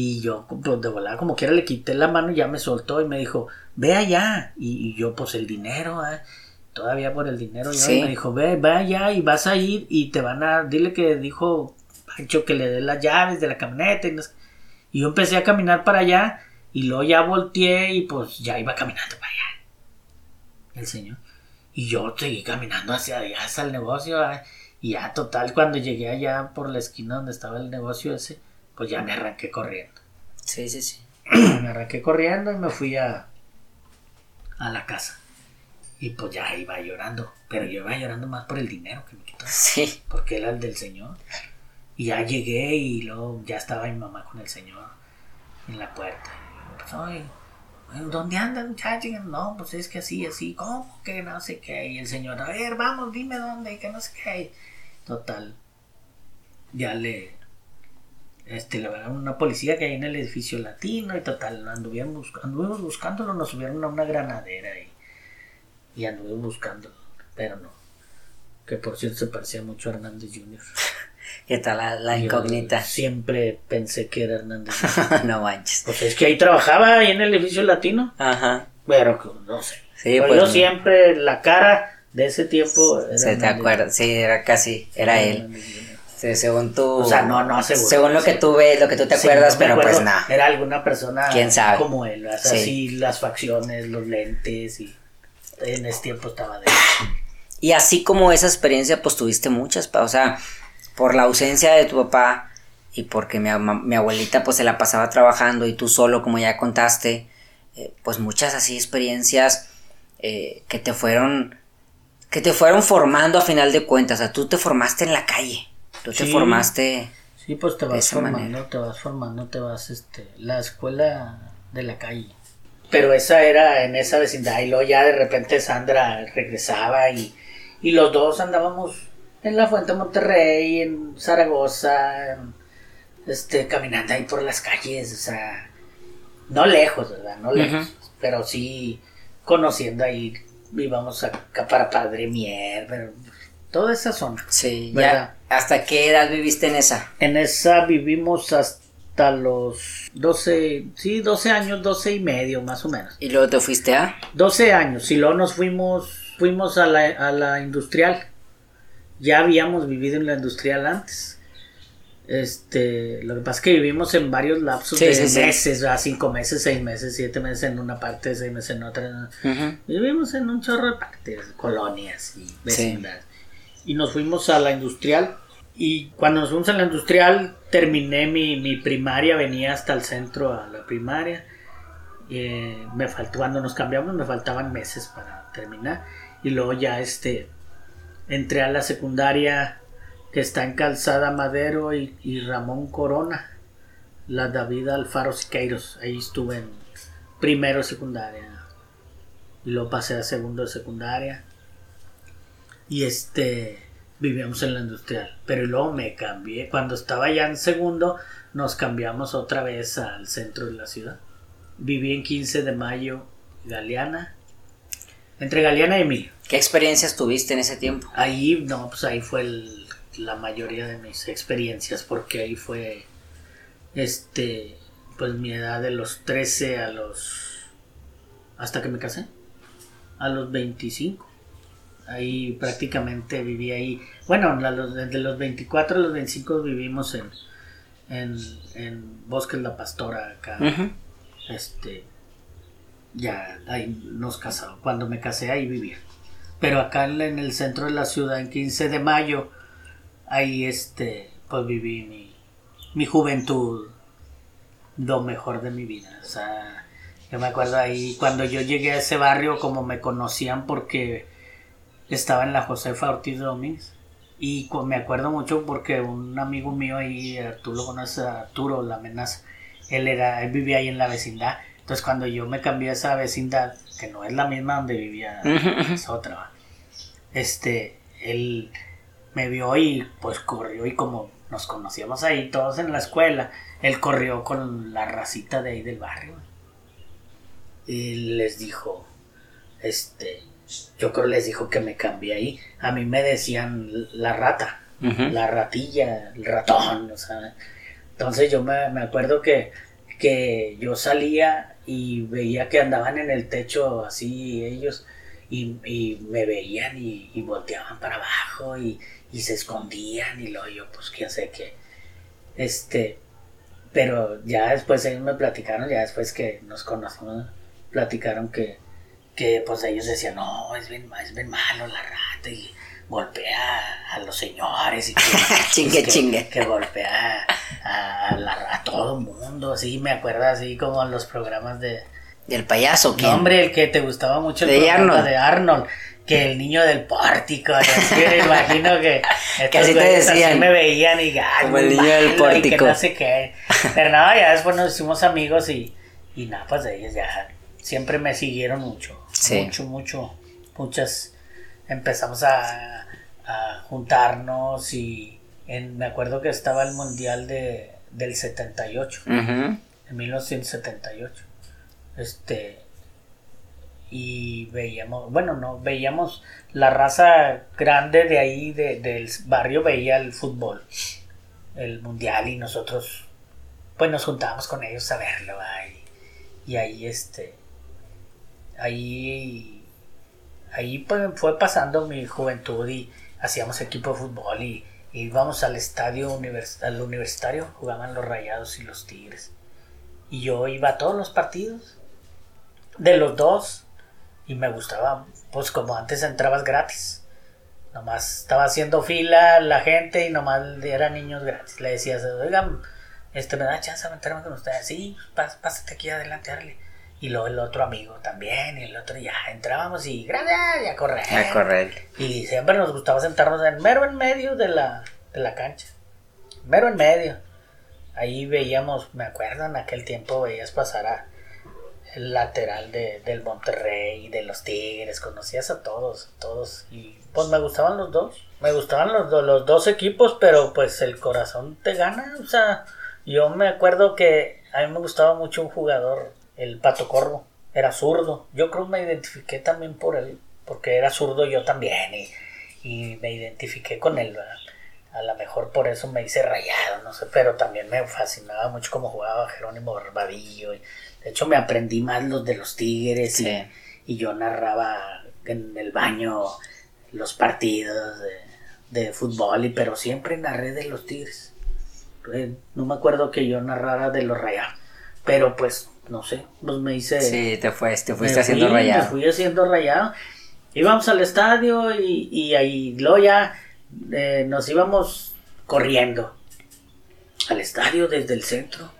Y yo, pues de volada, como quiera, le quité la mano y ya me soltó y me dijo, ve allá. Y, y yo, pues el dinero, ¿eh? todavía por el dinero. Yo, Sí. y me dijo, ve, ve allá y vas a ir y te van a, dile que dijo Pancho que le dé las llaves de la camioneta. Y, no sé. Y yo empecé a caminar para allá y luego ya volteé y pues ya iba caminando para allá. El señor. Y yo seguí caminando hacia allá, hacia el negocio. ¿eh? Y ya total, cuando llegué allá por la esquina donde estaba el negocio ese, pues ya me arranqué corriendo. Sí, sí, sí. me arranqué corriendo y me fui a, a la casa. Y pues ya iba llorando. Pero yo iba llorando más por el dinero que me quitó. Sí. Porque era el del señor. Y ya llegué y luego ya estaba mi mamá con el señor en la puerta. Y, pues, oye, ¿dónde andan muchachos? No, pues es que así, así, ¿cómo que no sé qué? Y el señor, a ver, vamos, dime dónde, y que no sé qué. Total, ya le, este, le una policía que hay en el edificio latino y total, anduvimos, busc anduvimos buscándolo, nos subieron a una granadera y, y anduvimos buscándolo, pero no. Que por cierto se parecía mucho a Hernández Jr. ¿Qué tal la, incógnita? Siempre pensé que era Hernández Jr. no manches. Pues es que ahí trabajaba, ahí en el edificio latino. Ajá. Pero que no sé. Sí, Pero pues, yo siempre, la cara de ese tiempo. Era Se te Hernández acuerdas, sí, era casi, era él. Sí, según tú. O sea, no, no. Según lo que tú ves, lo que tú te Sí, acuerdas, no pero pues nada. Era alguna persona ¿Quién sabe? como él. O sea, Sí. así las facciones, los lentes y en ese tiempo estaba de Y así como esa experiencia, pues tuviste muchas, o sea, por la ausencia de tu papá y porque mi abuelita pues se la pasaba trabajando y tú solo, como ya contaste, eh, pues muchas así experiencias eh, que te fueron, que te fueron formando a final de cuentas, o sea, tú te formaste en la calle, tú te formaste, Sí, pues te vas formando, manera. te vas formando, te vas, este, la escuela de la calle. Pero esa era en esa vecindad y luego ya de repente Sandra regresaba y, y los dos andábamos en la Fuente Monterrey, en Zaragoza, en, este, caminando ahí por las calles, o sea, no lejos, ¿verdad? No lejos, pero sí conociendo ahí, íbamos acá para Padre Mier, pero toda esa zona. sí, ¿Verdad? ya, ¿hasta qué edad viviste en esa? En esa vivimos hasta los 12, sí, 12 años, 12 y medio más o menos. Y luego te fuiste a... 12 años y luego nos fuimos, fuimos a la, a la industrial. Ya habíamos vivido en la industrial antes. Este, lo que pasa es que vivimos en varios lapsos Sí, de sí, sí. meses, ¿verdad? cinco meses, seis meses, siete meses en una parte, seis meses en otra. Vivimos en un chorro de partes, colonias y vecindades. Y nos fuimos a la industrial. Y cuando nos fuimos a la industrial, terminé mi, mi primaria, venía hasta el centro a la primaria. Eh, me faltó, cuando nos cambiamos, me faltaban meses para terminar. Y luego ya este entré a la secundaria que está en Calzada Madero y, Ramón Corona, la David Alfaro Siqueiros. Ahí estuve en primero de secundaria. Y luego pasé a segundo de secundaria. Y este vivíamos en la industrial. Pero luego me cambié. Cuando estaba ya en segundo, nos cambiamos otra vez al centro de la ciudad. Viví en 15 de mayo, Galeana. Entre Galeana y Emilio. ¿Qué experiencias tuviste en ese tiempo? Ahí, no, pues ahí fue el- la mayoría de mis experiencias, porque ahí fue, este, pues mi edad de los 13 a los, hasta que me casé, a los 25. Ahí prácticamente viví ahí. Bueno, los- desde los 24 a los 25 vivimos en, en, en Bosques La Pastora, acá. Este, ya ahí nos casamos. Cuando me casé ahí vivía. Pero acá en, en el centro de la ciudad, en 15 de mayo, ahí este, pues viví mi, mi juventud, lo mejor de mi vida. O sea, yo me acuerdo ahí, cuando yo llegué a ese barrio, como me conocían porque estaba en la Josefa Ortiz Domínguez. Y me acuerdo mucho porque un amigo mío ahí, Arturo, lo conoce a Arturo, la amenaza, él, era, él vivía ahí en la vecindad. Entonces cuando yo me cambié a esa vecindad, que no es la misma donde vivía, es otra, este, él me vio y pues corrió y como nos conocíamos ahí todos en la escuela, él corrió con la racita de ahí del barrio. Y les dijo, este, yo creo les dijo que me cambié ahí. A mí me decían la rata, la ratilla, el ratón, o sea. Entonces yo me, me acuerdo que, que yo salía y veía que andaban en el techo así ellos y, y me veían y, y volteaban para abajo y, y se escondían y luego yo pues quién sé qué. Este, pero ya después ellos me platicaron, ya después que nos conocimos, platicaron que, que pues ellos decían, no, es bien, es bien malo la rata y golpea a los señores y que, Chingue, que- chingue. que golpea a, la- a todo mundo, así me acuerdo así como en los programas de... ¿Y el payaso No, quién? hombre, el que te gustaba mucho el De Arnold. de Arnold, que el niño del pórtico, así me imagino que, que así te decían. me veían y como el niño del pórtico. no sé qué. Pero no, ya después nos hicimos amigos y, y nada, pues de ellos ya siempre me siguieron mucho, mucho, mucho, muchas, empezamos a, a juntarnos y en, me acuerdo que estaba el mundial de, del 78, en 1978, este y veíamos, bueno, no, veíamos la raza grande de ahí, de, del barrio, veía el fútbol, el mundial y nosotros, pues nos juntábamos con ellos a verlo, y, ahí este, ahí, ahí pues fue pasando mi juventud y hacíamos equipo de fútbol y, íbamos al estadio al universitario, jugaban los rayados y los tigres. Y yo iba a todos los partidos, de los dos, y me gustaba, pues como antes entrabas gratis. Nomás estaba haciendo fila la gente y nomás eran niños gratis. Le decías, oigan, este, me da chance de meterme con ustedes. Sí, pásate aquí adelante, darle. Y luego el otro amigo también, y el otro ya entrábamos y gracias, correr. A correr. Y siempre nos gustaba sentarnos en mero en medio de la, de la cancha. Mero en medio. Ahí veíamos, me acuerdo en aquel tiempo veías pasar a el lateral de, del Monterrey, de los Tigres, conocías a todos, todos. Y pues me gustaban los dos. Me gustaban los, los dos equipos, pero pues el corazón te gana. O sea, yo me acuerdo que a mí me gustaba mucho un jugador, el Pato Corvo. Era zurdo. Yo creo que me identifiqué también por él, porque era zurdo yo también. Y, y me identifiqué con él, A lo mejor por eso me hice rayado, no sé, pero también me fascinaba mucho cómo jugaba Jerónimo Barbadillo. Y, de hecho, me aprendí más los de los Tigres y, yo narraba en el baño los partidos de, fútbol, y, pero siempre narré de los Tigres. Eh, no me acuerdo que yo narrara de los Rayados, pero pues no sé, pues me hice. Sí, te, fuiste, te fuiste haciendo rayado. Me fui haciendo rayado. Íbamos al estadio y, y ahí luego ya eh, nos íbamos corriendo al estadio desde el centro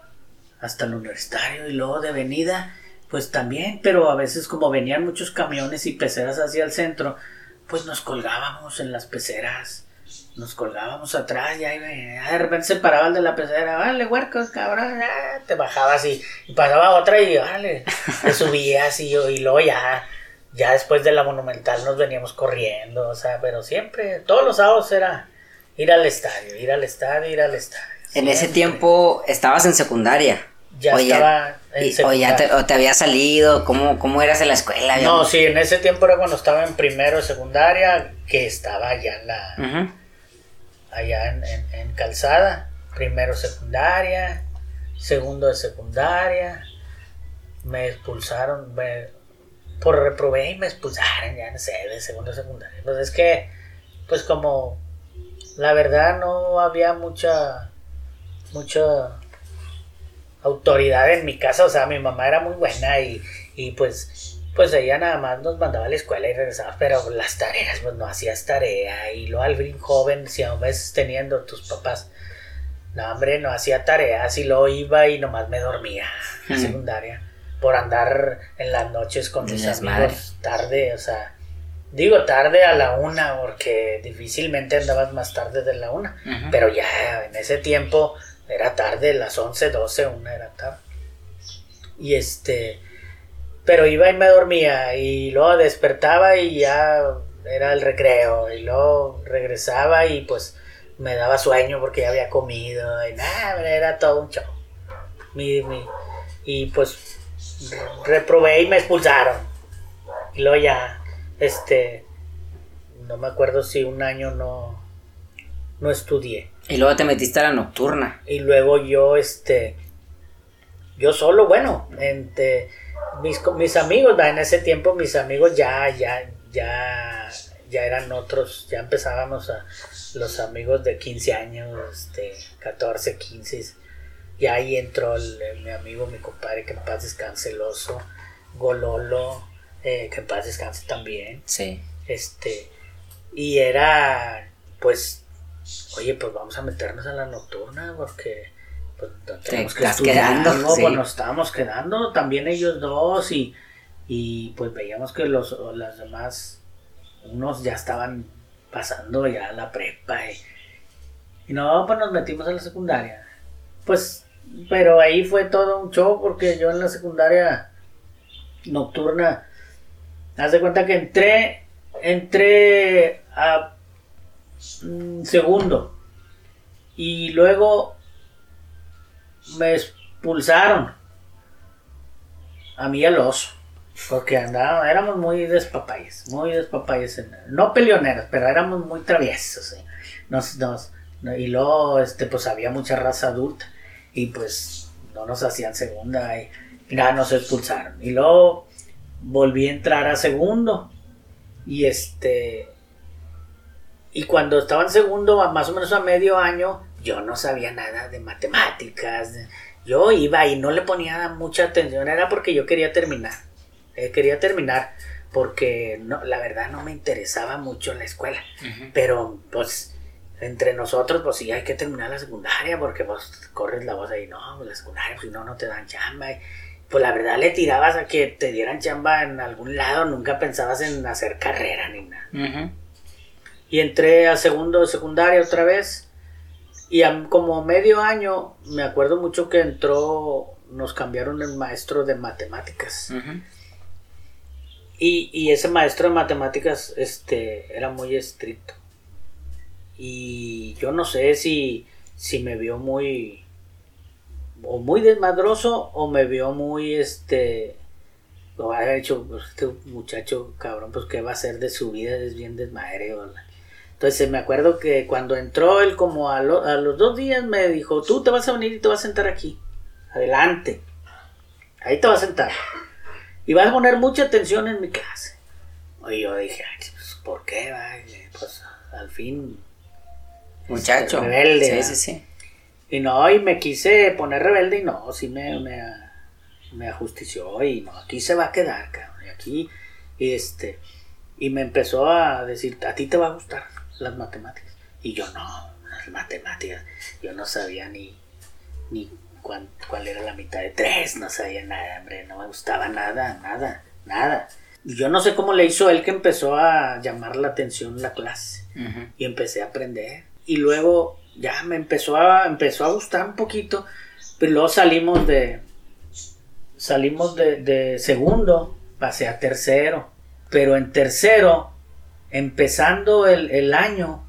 hasta el universitario y luego de venida, pues también, pero a veces como venían muchos camiones y peceras hacia el centro, pues nos colgábamos en las peceras, nos colgábamos atrás y ahí de repente se paraba el de la pecera, vale, huercos, cabrón, te bajabas y, pasaba otra y vale, te subías y, y luego ya, ya después de la monumental nos veníamos corriendo, o sea, pero siempre, todos los sábados era ir al estadio, ir al estadio, ir al estadio. En ese tiempo estabas en secundaria. Ya estaba en o, ya te, o te había salido, ¿cómo, ¿cómo eras en la escuela? No, sí, en ese tiempo era cuando estaba en primero de secundaria, que estaba allá en la... Allá en, Calzada, primero secundaria, segundo de secundaria, me expulsaron, por reprobé y me expulsaron, ya no sé, de segundo de secundaria. Pues es que, pues como, la verdad no había mucha mucha autoridad en mi casa, o sea, mi mamá era muy buena y, y pues, pues ella nada más nos mandaba a la escuela y regresaba, pero las tareas, pues no hacías tarea y lo al fin joven, si aún ves teniendo tus papás, no hombre, no hacía tareas y luego iba y nomás me dormía en secundaria por andar en las noches con mis amigos tarde, o sea, digo tarde a la una porque difícilmente andabas más tarde de la una, pero ya en ese tiempo era tarde, las 11, 12, una era tarde. Y este, pero iba y me dormía y luego despertaba y ya era el recreo y luego regresaba y pues me daba sueño porque ya había comido y nada, era todo un show. Mi, y pues reprobé y me expulsaron. Y luego ya, este, no me acuerdo si un año no, no estudié. Y luego te metiste a la nocturna. Y luego yo, este, yo solo, bueno, entre mis, mis amigos, en ese tiempo mis amigos ya, ya, ya, ya eran otros, ya empezábamos a, los amigos de 15 años, este, 14, 15, y ahí entró mi amigo, mi compadre, que en paz descanse, el oso, Gololo, eh, que en paz descanse también. Sí. Este, y era, pues, oye, pues vamos a meternos a la nocturna porque pues, tenemos que estudiar quedando, pues nos estábamos quedando, también ellos dos y, y pues veíamos que los las demás unos ya estaban pasando ya la prepa y, y no, pues nos metimos a la secundaria. Pues, pero ahí fue todo un show porque yo en la secundaria nocturna, haz de cuenta que entré, entré a mm, segundo y luego me expulsaron a mí al oso. Porque andábamos, éramos muy despapayes, muy despapayes. No peleoneros, pero éramos muy traviesos. ¿sí? Nos, nos, y luego, este, pues había mucha raza adulta. Y pues no nos hacían segunda. Y, y nada, nos expulsaron. Y luego volví a entrar a segundo. Y este. Y cuando estaba en segundo, más o menos a medio año, yo no sabía nada de matemáticas. yo iba y no le ponía mucha atención, era porque yo quería terminar. Eh, quería terminar porque no, la verdad no me interesaba mucho la escuela. Pero pues entre nosotros, pues sí hay que terminar la secundaria porque vos corres la voz ahí, no, pues, la secundaria, pues, no, no te dan chamba. Y, pues la verdad le tirabas a que te dieran chamba en algún lado, nunca pensabas en hacer carrera ni nada. Y entré a segundo secundaria otra vez. Y a- como medio año, me acuerdo mucho que entró, nos cambiaron el maestro de matemáticas. Y, y ese maestro de matemáticas este, era muy estricto. Y yo no sé si, si me vio muy o muy desmadroso o me vio muy este o había dicho "Pues, este muchacho cabrón pues qué va a hacer de su vida es bien desmadre la-". Entonces me acuerdo que cuando entró él como a, lo- a los dos días me dijo tú te vas a venir y te vas a sentar aquí adelante ahí te vas a sentar y vas a poner mucha atención en mi clase y yo dije "Ay, pues, ¿por qué? va? pues al fin Muchacho. Rebelde, sí, ¿verdad? sí, sí. Y no, y me quise poner rebelde y no, sí me, me, me ajustició y no, aquí se va a quedar, cabrón. Y aquí, este, y me empezó a decir, a ti te va a gustar las matemáticas. Y yo, no, las matemáticas, yo no sabía ni, ni cuán- cuál era la mitad de tres, no sabía nada, hombre, no me gustaba nada, nada, nada. Y yo no sé cómo le hizo él que empezó a llamar la atención la clase Ujú. y empecé a aprender. Y luego ya me empezó a, empezó a gustar un poquito, pero luego salimos de, salimos de, de segundo, pasé a tercero, pero en tercero, empezando el, el año,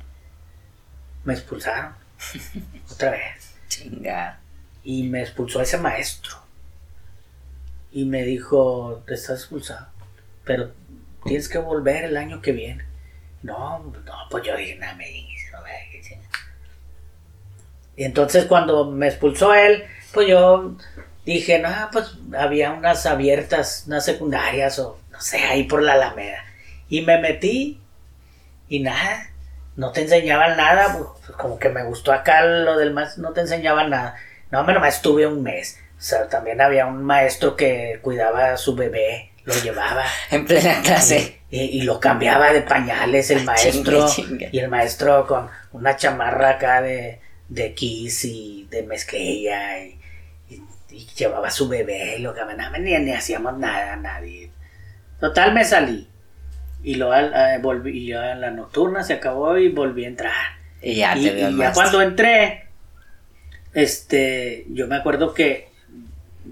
me expulsaron otra vez. Chinga. Y me expulsó ese maestro. Y me dijo, te estás expulsado, pero tienes que volver el año que viene. No, no, pues yo dije, no me digas, no me digas". Y entonces cuando me expulsó él, pues yo dije, no, pues había unas abiertas, unas secundarias o no sé, ahí por la Alameda. Y me metí y nada, no te enseñaban nada, pues como que me gustó acá lo del más, no te enseñaban nada. No, me nomás estuve un mes. O sea, también había un maestro que cuidaba a su bebé, lo llevaba. En plena clase. Y, y lo cambiaba de pañales el maestro. Chinga, chinga. Y el maestro con una chamarra acá de, de Kiss y de mezclilla. Y llevaba a su bebé y lo cambiaba. Ni, ni hacíamos nada, nadie. Total, me salí. Y luego eh, volví, y ya la nocturna se acabó y volví a entrar. Y ya y, te veo y el ya maestro. cuando entré, este, yo me acuerdo que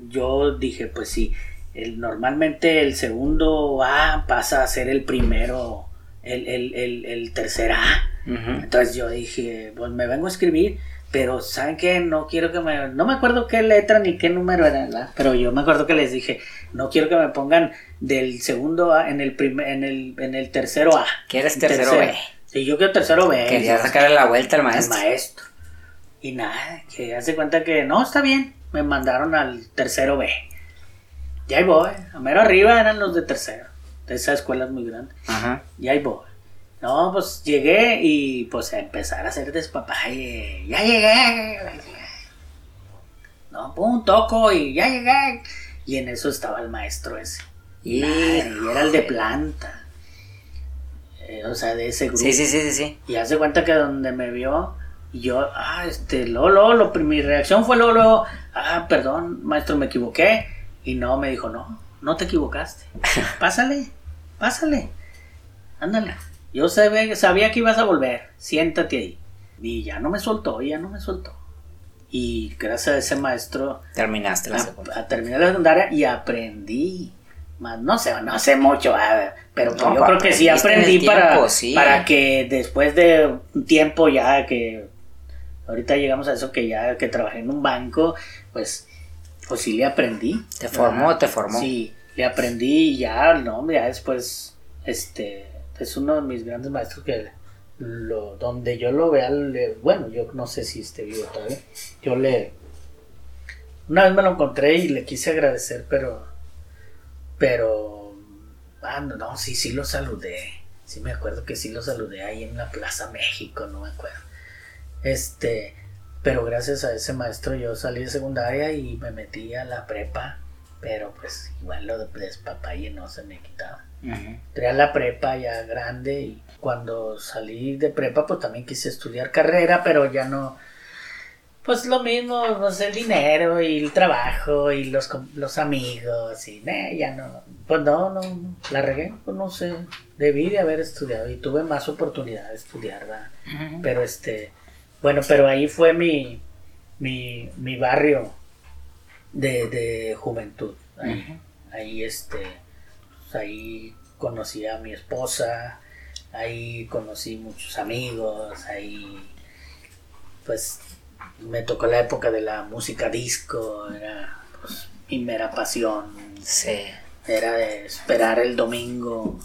yo dije, pues sí, el, normalmente el segundo A pasa a ser el primero, el, el, el, el tercer A. Entonces yo dije, pues me vengo a escribir, pero ¿saben qué? No quiero que me... No me acuerdo qué letra ni qué número era, ¿verdad? Pero yo me acuerdo que les dije, no quiero que me pongan del segundo A en el, primer, en el, en el tercero A. ¿Quieres tercero B? Sí, yo quiero tercero B. Quería sacarle la vuelta al maestro. maestro. Y nada, que hace cuenta que no, está bien. Me mandaron al tercero B. Y ahí voy. A mero arriba eran los de tercero. Esa escuela es muy grande. Ajá. Y ahí voy. No, pues llegué y pues a empezar a hacer despapalle. Ya llegué. No, pum, toco y ya llegué. Y en eso estaba el maestro ese. Y... Era el de planta. Eh, o sea, de ese grupo. Sí, sí, sí, sí, sí. Y hace cuenta que donde me vio, y yo, ah, este, luego, luego, lo, mi reacción fue luego, luego, ah, perdón, maestro, me equivoqué. Y no, me dijo, no, no te equivocaste. Pásale, pásale. ándale. Yo sabía, sabía que ibas a volver, siéntate ahí. Y ya no me soltó, ya no me soltó. Y gracias a ese maestro Terminaste la secundaria. a terminar la secundaria y aprendí. Más, no sé, no sé mucho, ah, pero pues No, yo creo que sí aprendí para, sí. para que después de un tiempo ya que ahorita llegamos a eso que ya que trabajé en un banco, pues pues sí le aprendí. Te formó, Ajá. te formó. Sí, le aprendí y ya, no, ya después este es uno de mis grandes maestros que lo, donde yo lo vea, le- bueno, yo no sé si esté vivo todavía, yo le, una vez me lo encontré y le quise agradecer, pero, pero, ah, no, no, sí, sí lo saludé, sí me acuerdo que sí lo saludé ahí en la Plaza México, no me acuerdo, este, pero gracias a ese maestro yo salí de secundaria y me metí a la prepa, pero pues igual lo de despapalle no se me quitaba. Entré a la prepa ya grande y cuando salí de prepa pues también quise estudiar carrera pero ya no pues lo mismo pues el dinero y el trabajo y los los amigos y nah, ya no pues no no no, la regué pues no sé debí de haber estudiado y tuve más oportunidad de estudiar ¿verdad? pero este bueno pero ahí fue mi mi, mi barrio de, de juventud ahí, ahí este pues, ahí conocí a mi esposa ahí conocí muchos amigos ahí pues me tocó la época de la música disco era pues, mi mera pasión Sí. era de esperar el domingo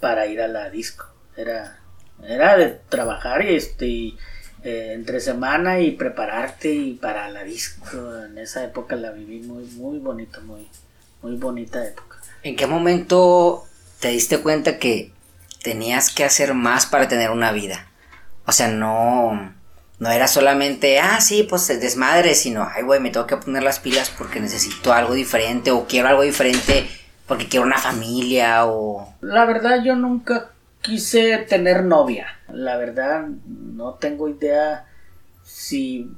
para ir a la disco. Era, era de trabajar y este y, eh, entre semana y prepararte y para la disco. En esa época la viví muy, muy bonito, muy, muy bonita época. ¿En qué momento te diste cuenta que tenías que hacer más para tener una vida? O sea, no, no era solamente, ah, sí, pues el desmadre, sino, ay, güey, me tengo que poner las pilas porque necesito algo diferente o quiero algo diferente porque quiero una familia o... La verdad yo nunca quise tener novia. La verdad no tengo idea si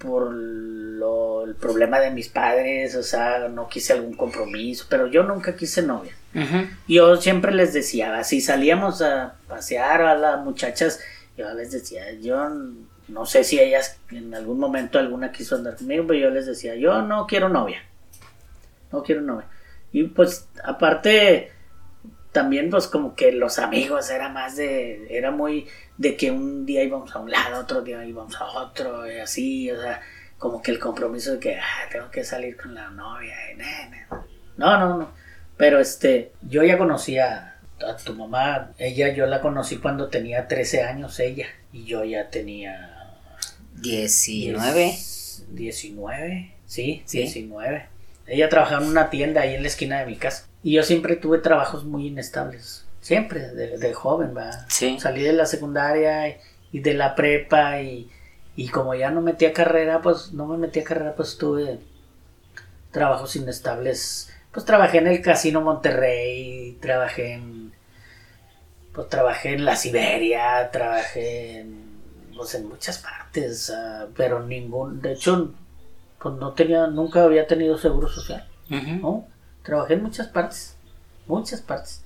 por lo, el problema de mis padres, o sea, no quise algún compromiso, pero yo nunca quise novia. Yo siempre les decía, si salíamos a pasear a las muchachas, yo les decía, yo no sé si ellas en algún momento alguna quiso andar conmigo, pero yo les decía, yo no quiero novia, no quiero novia. Y pues aparte, también pues como que los amigos era más de, era muy de que un día íbamos a un lado, otro día íbamos a otro, y así, o sea, como que el compromiso de que, ah, tengo que salir con la novia, y, nah, no, no, no. Pero este, yo ya conocía a tu mamá, ella yo la conocí cuando tenía 13 años ella y yo ya tenía 19. 19, sí, Sí. 19. Ella trabajaba en una tienda ahí en la esquina de mi casa y yo siempre tuve trabajos muy inestables, siempre de, de joven, ¿va? Sí. Salí de la secundaria y, y de la prepa y, y como ya no metí a carrera, pues no me metí a carrera, pues tuve trabajos inestables. Pues trabajé en el Casino Monterrey, trabajé en pues trabajé en la Siberia, trabajé en pues en muchas partes, pero ningún, de hecho, pues no tenía, nunca había tenido seguro social. ¿no? Trabajé en muchas partes, muchas partes,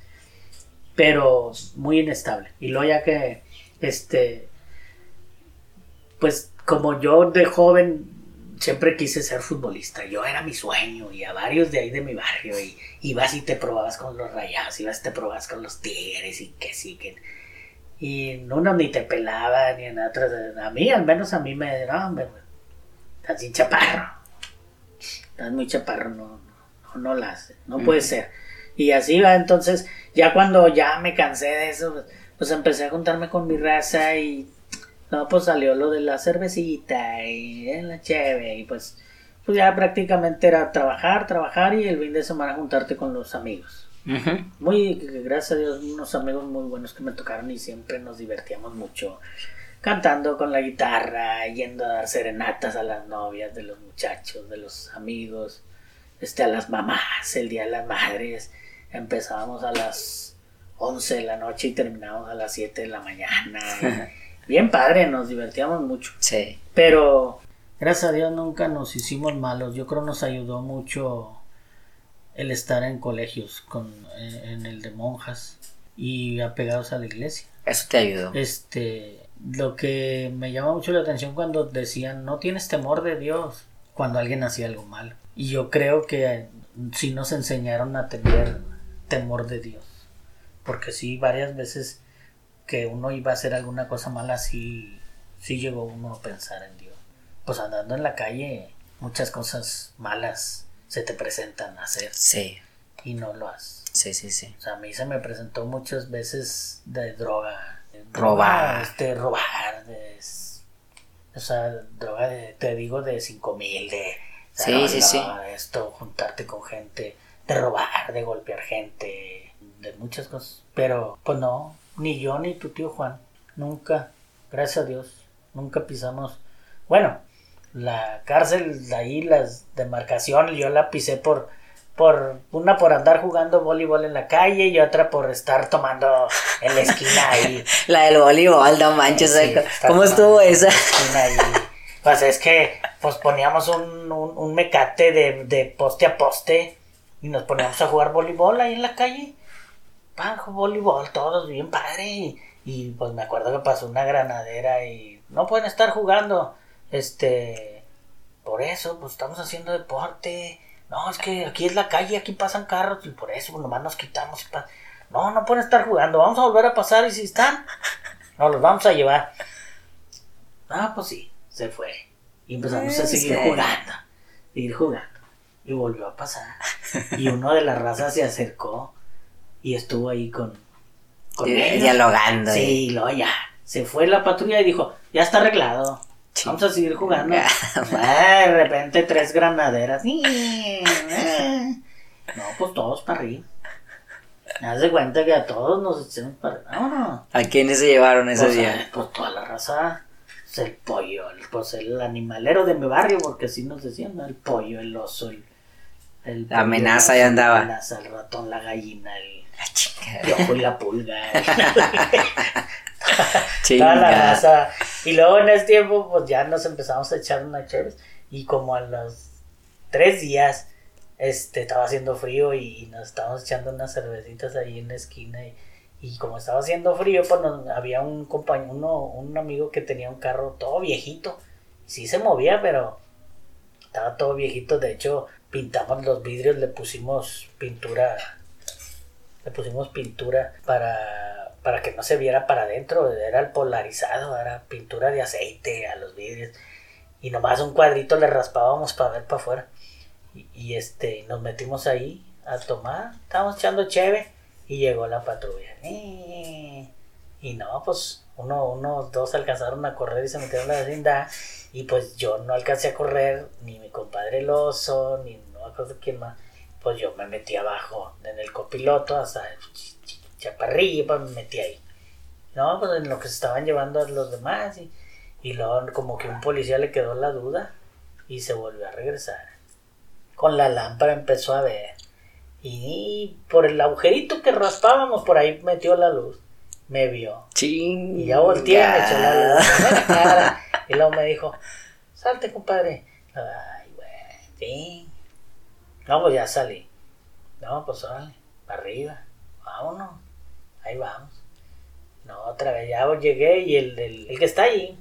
pero muy inestable. Y luego ya que, este, pues como yo de joven siempre quise ser futbolista, yo era mi sueño y a varios de ahí de mi barrio y ibas y te probabas con los rayados, ibas y te probabas con los tigres y que sí, que... Y uno ni te pelaba ni en otros, a mí al menos a mí me, no, hombre, estás bien chaparro, estás muy chaparro, no, no, no la hace, no puede ser. Y así va, entonces, ya cuando ya me cansé de eso, pues, pues empecé a juntarme con mi raza y no, pues salió lo de la cervecita y eh, la cheve y pues, pues ya prácticamente era trabajar, trabajar y el fin de semana juntarte con los amigos. Muy, gracias a Dios, unos amigos muy buenos que me tocaron y siempre nos divertíamos mucho cantando con la guitarra, yendo a dar serenatas a las novias de los muchachos, de los amigos, este, a las mamás, el día de las madres. Empezábamos a las 11 de la noche y terminábamos a las 7 de la mañana. bien padre, nos divertíamos mucho. Sí. Pero gracias a Dios nunca nos hicimos malos. Yo creo nos ayudó mucho el estar en colegios, con, eh, en el de monjas. y apegados a la iglesia. Eso te ayudó. Este, lo que me llama mucho la atención cuando decían, no tienes temor de Dios, cuando alguien hacía algo malo. Y yo creo que sí nos enseñaron a tener temor de Dios. Porque sí, varias veces que uno iba a hacer alguna cosa mala, sí, sí llegó uno a pensar en Dios. Pues andando en la calle, muchas cosas malas se te presentan a hacer. Sí. Y no lo haces. Sí, sí, sí. O sea, a mí se me presentó muchas veces de droga. Robar. Este, robar. De, o sea, droga de, te digo, de cinco mil, de... Sí, sí, sí. Esto, juntarte con gente, de robar, de golpear gente, de muchas cosas. Pero, pues no, ni yo ni tu tío Juan, nunca, gracias a Dios, nunca pisamos. Bueno, la cárcel, ahí las demarcaciones, yo la pisé por por una por andar jugando voleibol en la calle y otra por estar tomando en la esquina ahí. la del voleibol, no manches, ¿cómo estuvo esa? Ahí. Pues es que pues poníamos un, un, mecate de, de, poste a poste y nos poníamos a jugar voleibol ahí en la calle. Pajo, voleibol, todos bien padre. Y, y pues me acuerdo que pasó una granadera y no pueden estar jugando. Este, por eso, pues estamos haciendo deporte no, es que aquí es la calle, aquí pasan carros y por eso nomás nos quitamos. No, no pueden estar jugando, vamos a volver a pasar y si están, no los vamos a llevar. Ah, pues sí, se fue. Y empezamos a seguir jugando, ir jugando. Y volvió a pasar. Y uno de las razas se acercó y estuvo ahí con, con Dialogando. Sí, luego ya. Se fue la patrulla y dijo, ya está arreglado. Vamos a seguir jugando. Ah, de repente tres granaderas. Eh. No, pues todos para arriba. Me das de cuenta que a todos nos echamos para arriba. ¿A quiénes se llevaron ese pues, día? Pues toda la raza. El pollo, el, pues el animalero de mi barrio, porque así nos decían, El pollo, el oso, el. la amenaza ya andaba. La amenaza, el ratón, la gallina, el. La ojo y la pulga. toda la raza. Y luego en ese tiempo, pues ya nos empezamos a echar una chévere. Y como a los tres días, este, estaba haciendo frío y, nos estábamos echando unas cervecitas ahí en la esquina. Y, como estaba haciendo frío, pues había un compañero, uno, un amigo que tenía un carro todo viejito. Sí se movía, pero estaba todo viejito. De hecho, pintamos los vidrios, le pusimos pintura. Le pusimos pintura para para que no se viera para adentro, era el polarizado, era pintura de aceite a los vidrios y nomás un cuadrito le raspábamos para ver para afuera y, este nos metimos ahí a tomar, estábamos echando cheve y llegó la patrulla y no pues uno, uno, dos alcanzaron a correr y se metieron a la vecindad y pues yo no alcancé a correr ni mi compadre el oso ni no acuerdo quién más pues yo me metí abajo en el copiloto hasta chaparrilla, me metí ahí. No, pues en lo que se estaban llevando a los demás y, y luego como que un policía le quedó la duda y se volvió a regresar. Con la lámpara empezó a ver y por el agujerito que raspábamos por ahí metió la luz. Me vio. Y ya volteé y me echó la luz. Y luego me dijo, salte compadre. Ay, güey, sí. No, pues ya salí. No, pues sale, para arriba. Vámonos ahí vamos. No, otra vez, ya llegué y el, el, que está ahí,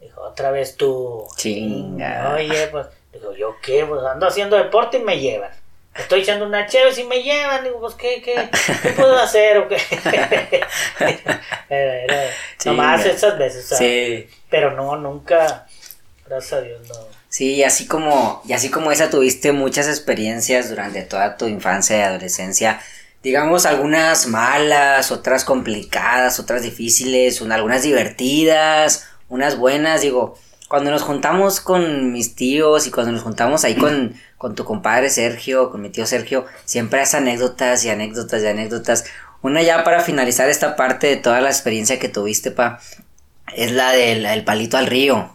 dijo, otra vez tú. Chinga. Oye, pues, digo, ¿yo qué? Pues ando haciendo deporte y me llevan. Estoy echando una chévere y me llevan. Digo, pues, ¿qué, qué, qué puedo hacer o qué? era, nomás esas veces, Sí. Pero no, nunca, gracias a Dios, no. Sí, y así como, y así como esa tuviste muchas experiencias durante toda tu infancia y adolescencia digamos, algunas malas, otras complicadas, otras difíciles, algunas divertidas, unas buenas, digo, cuando nos juntamos con mis tíos y cuando nos juntamos ahí con, con tu compadre Sergio, con mi tío Sergio, siempre hay anécdotas y anécdotas y anécdotas. Una ya para finalizar esta parte de toda la experiencia que tuviste, pa, es la del palito al río.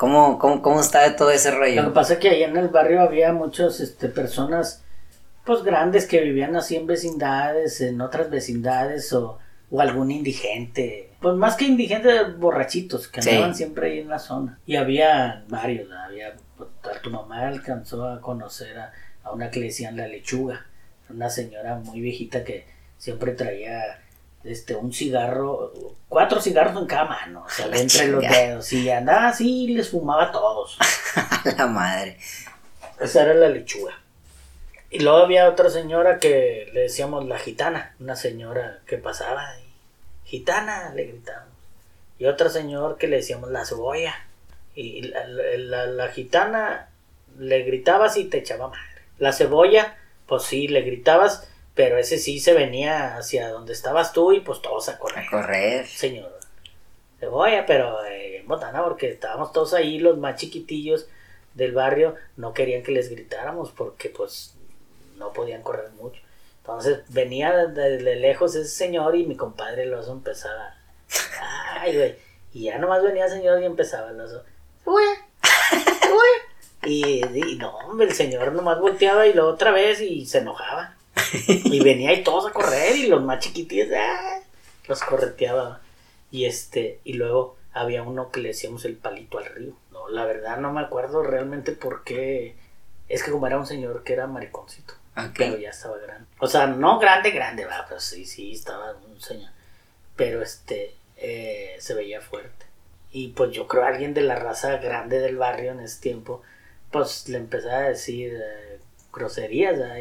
¿Cómo, cómo, cómo está todo ese rollo? Lo que pasa es que allá en el barrio había muchas este, personas pues grandes que vivían así en vecindades, en otras vecindades o, o algún indigente. Pues más que indigentes, borrachitos que andaban siempre ahí en la zona. Y había varios, había, pues, tu mamá alcanzó a conocer a, una que le decían la lechuga, una señora muy viejita que siempre traía este un cigarro, cuatro cigarros en cada mano, o sea, entre los dedos, y andaba así y les fumaba a todos. A la madre. Esa era la lechuga. Y luego había otra señora que le decíamos la gitana, una señora que pasaba y gitana le gritábamos. Y otra señor que le decíamos la cebolla. Y la, la- la- la gitana le gritabas y te echaba madre. La cebolla, pues sí, le gritabas, pero ese sí se venía hacia donde estabas tú y pues todos a correr. A correr. Señor. Cebolla, pero eh, en botana porque estábamos todos ahí, los más chiquitillos del barrio, no querían que les gritáramos porque pues no podían correr mucho. Entonces venía de, de lejos ese señor y mi compadre el oso empezaba. Ay, güey. Y ya nomás venía el señor y empezaba el oso. Cebolla, cebolla. Y, y no, hombre, el señor nomás volteaba y luego otra vez y se enojaba. Y venía y todos a correr y los más chiquitillos ¡ah! los correteaba. Y este, y luego había uno que le decíamos el palito al río. No, la verdad no me acuerdo realmente por qué. Es que como era un señor que era mariconcito, Ok. pero ya estaba grande. O sea, no grande, grande, va, pero sí, sí, estaba un señor. Pero este, eh, se veía fuerte. Y pues yo creo alguien de la raza grande del barrio en ese tiempo, pues le empezaba a decir eh, groserías, ¿verdad?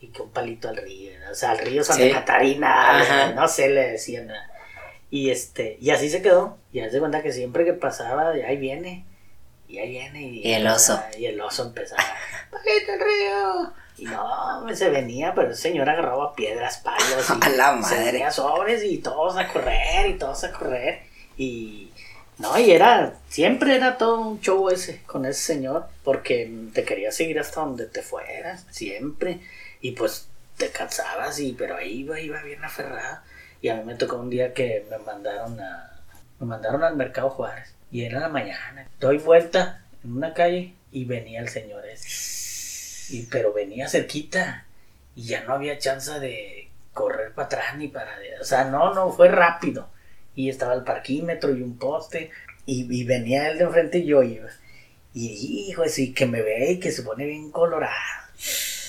Y, que un palito al río, o sea, al río Santa Sí. Catarina, Ajá. no sé, le decían. ¿verdad? Y este, y así se quedó. Y haz de cuenta que siempre que pasaba, ahí viene, y ahí viene. Y, Y el oso. Y el oso empezaba, palito al río. Y no, se venía, pero el señor agarraba piedras, palos. Y A la madre. sobres y todos a correr y todos a correr. Y no, y era, siempre era todo un show ese con ese señor, porque te quería seguir hasta donde te fueras, siempre. Y pues te cansabas, y, pero ahí iba, iba bien aferrado. Y a mí me tocó un día que me mandaron a, me mandaron al mercado Juárez. Y era la mañana. Doy vuelta en una calle y venía el señor ese. Y, pero venía cerquita y ya no había chance de correr para atrás ni para... O sea, no, no, fue rápido. Y estaba el parquímetro y un poste y, venía él de enfrente y yo iba. Y hijo, sí, que me ve y que se pone bien colorado.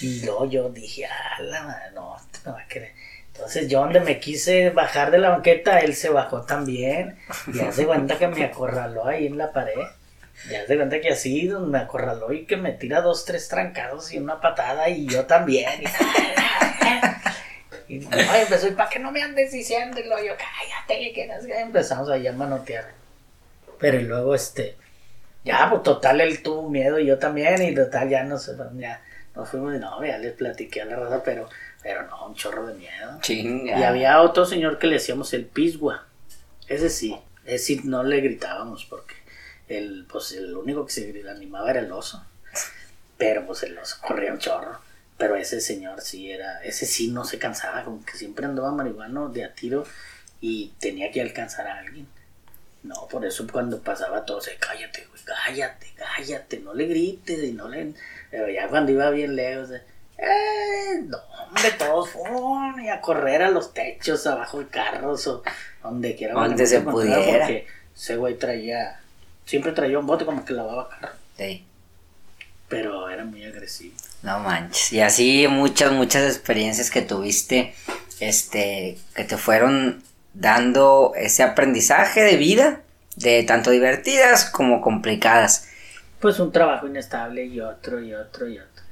Y luego yo dije, ah, la madre, no, va a querer. Entonces yo donde me quise bajar de la banqueta, él se bajó también. Y hace cuenta que me acorraló ahí en la pared. Y hace cuenta que así me acorraló y que me tira dos, tres trancados y una patada y yo también. Y, y no, y empezó, ¿y para qué no me andes diciendo? Y luego yo, cállate, que no sé qué". empezamos ahí a manotear. Pero y luego este, ya, pues total, él tuvo miedo y yo también, y total, ya nos, ya nos fuimos de novia, les platiqué a la raza, pero, pero no, un chorro de miedo. Chinga. Y había otro señor que le decíamos el pisgua. Ese sí, ese sí no le gritábamos porque el, pues el único que se animaba era el oso. Pero pues el oso corría un chorro. Pero ese señor sí era, ese sí no se cansaba, como que siempre andaba marihuano de a tiro y tenía que alcanzar a alguien. No, por eso cuando pasaba todo se cállate, güey, cállate, cállate, no le grites y no le... Pero ya cuando iba bien lejos, de, eh, no, hombre, todos fueron y a correr a los techos, abajo de carros o donde quiera. Donde se pudiera. Porque ese güey traía, siempre traía un bote como que lavaba carro, Sí. pero era muy agresivo. No manches. Y así muchas, muchas experiencias que tuviste, este, que te fueron dando ese aprendizaje de vida, de tanto divertidas como complicadas. Pues un trabajo inestable y otro y otro y otro.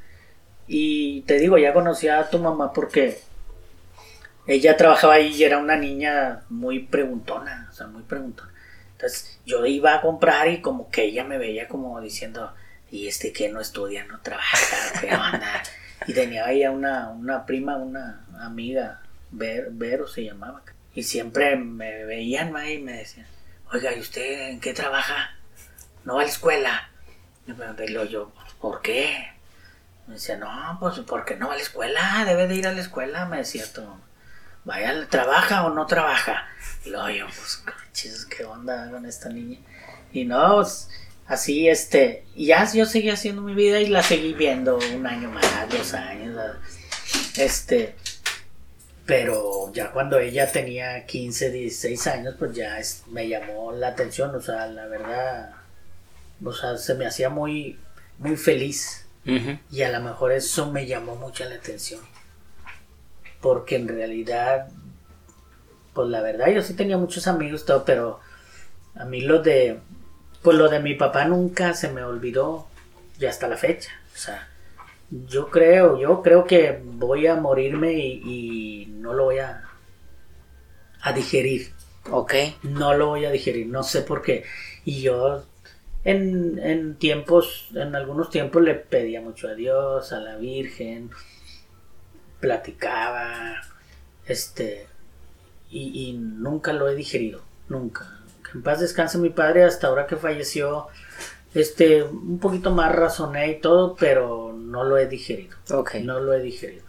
Y te digo, ya conocía a tu mamá porque ella trabajaba ahí y era una niña muy preguntona, o sea, muy preguntona. Entonces yo iba a comprar y como que ella me veía como diciendo, y este que no estudia, no trabaja, ¿qué onda? Y tenía ella una, una prima, una amiga, Ver- Vero se llamaba. Y siempre me veían ¿no? y me decían, oiga, ¿y usted en qué trabaja? ¿No va a la escuela? Y me luego yo, ¿por qué? Me decía, no, pues porque no va a la escuela, debe de ir a la escuela, me decía tu. Vaya, ¿trabaja o no trabaja? Y luego yo, pues, ¿qué onda con esta niña? Y no, pues, así, este, y ya yo seguí haciendo mi vida y la seguí viendo un año más, dos años, este, pero ya cuando ella tenía 15, 16 años, pues ya es- me llamó la atención, o sea, la verdad, o sea, se me hacía muy, muy feliz y a lo mejor eso me llamó mucho la atención. porque en realidad, pues la verdad, yo sí tenía muchos amigos, todo, pero a mí lo de, pues lo de mi papá nunca se me olvidó, y hasta la fecha. O sea, yo creo, yo creo que voy a morirme y, y no lo voy a, a digerir. Ok. No lo voy a digerir, no sé por qué. Y yo en, en tiempos, en algunos tiempos le pedía mucho a Dios, a la Virgen, platicaba, este, y, y nunca lo he digerido, nunca. Que en paz descanse mi padre, hasta ahora que falleció, este, un poquito más razoné y todo, pero no lo he digerido. Ok. No lo he digerido.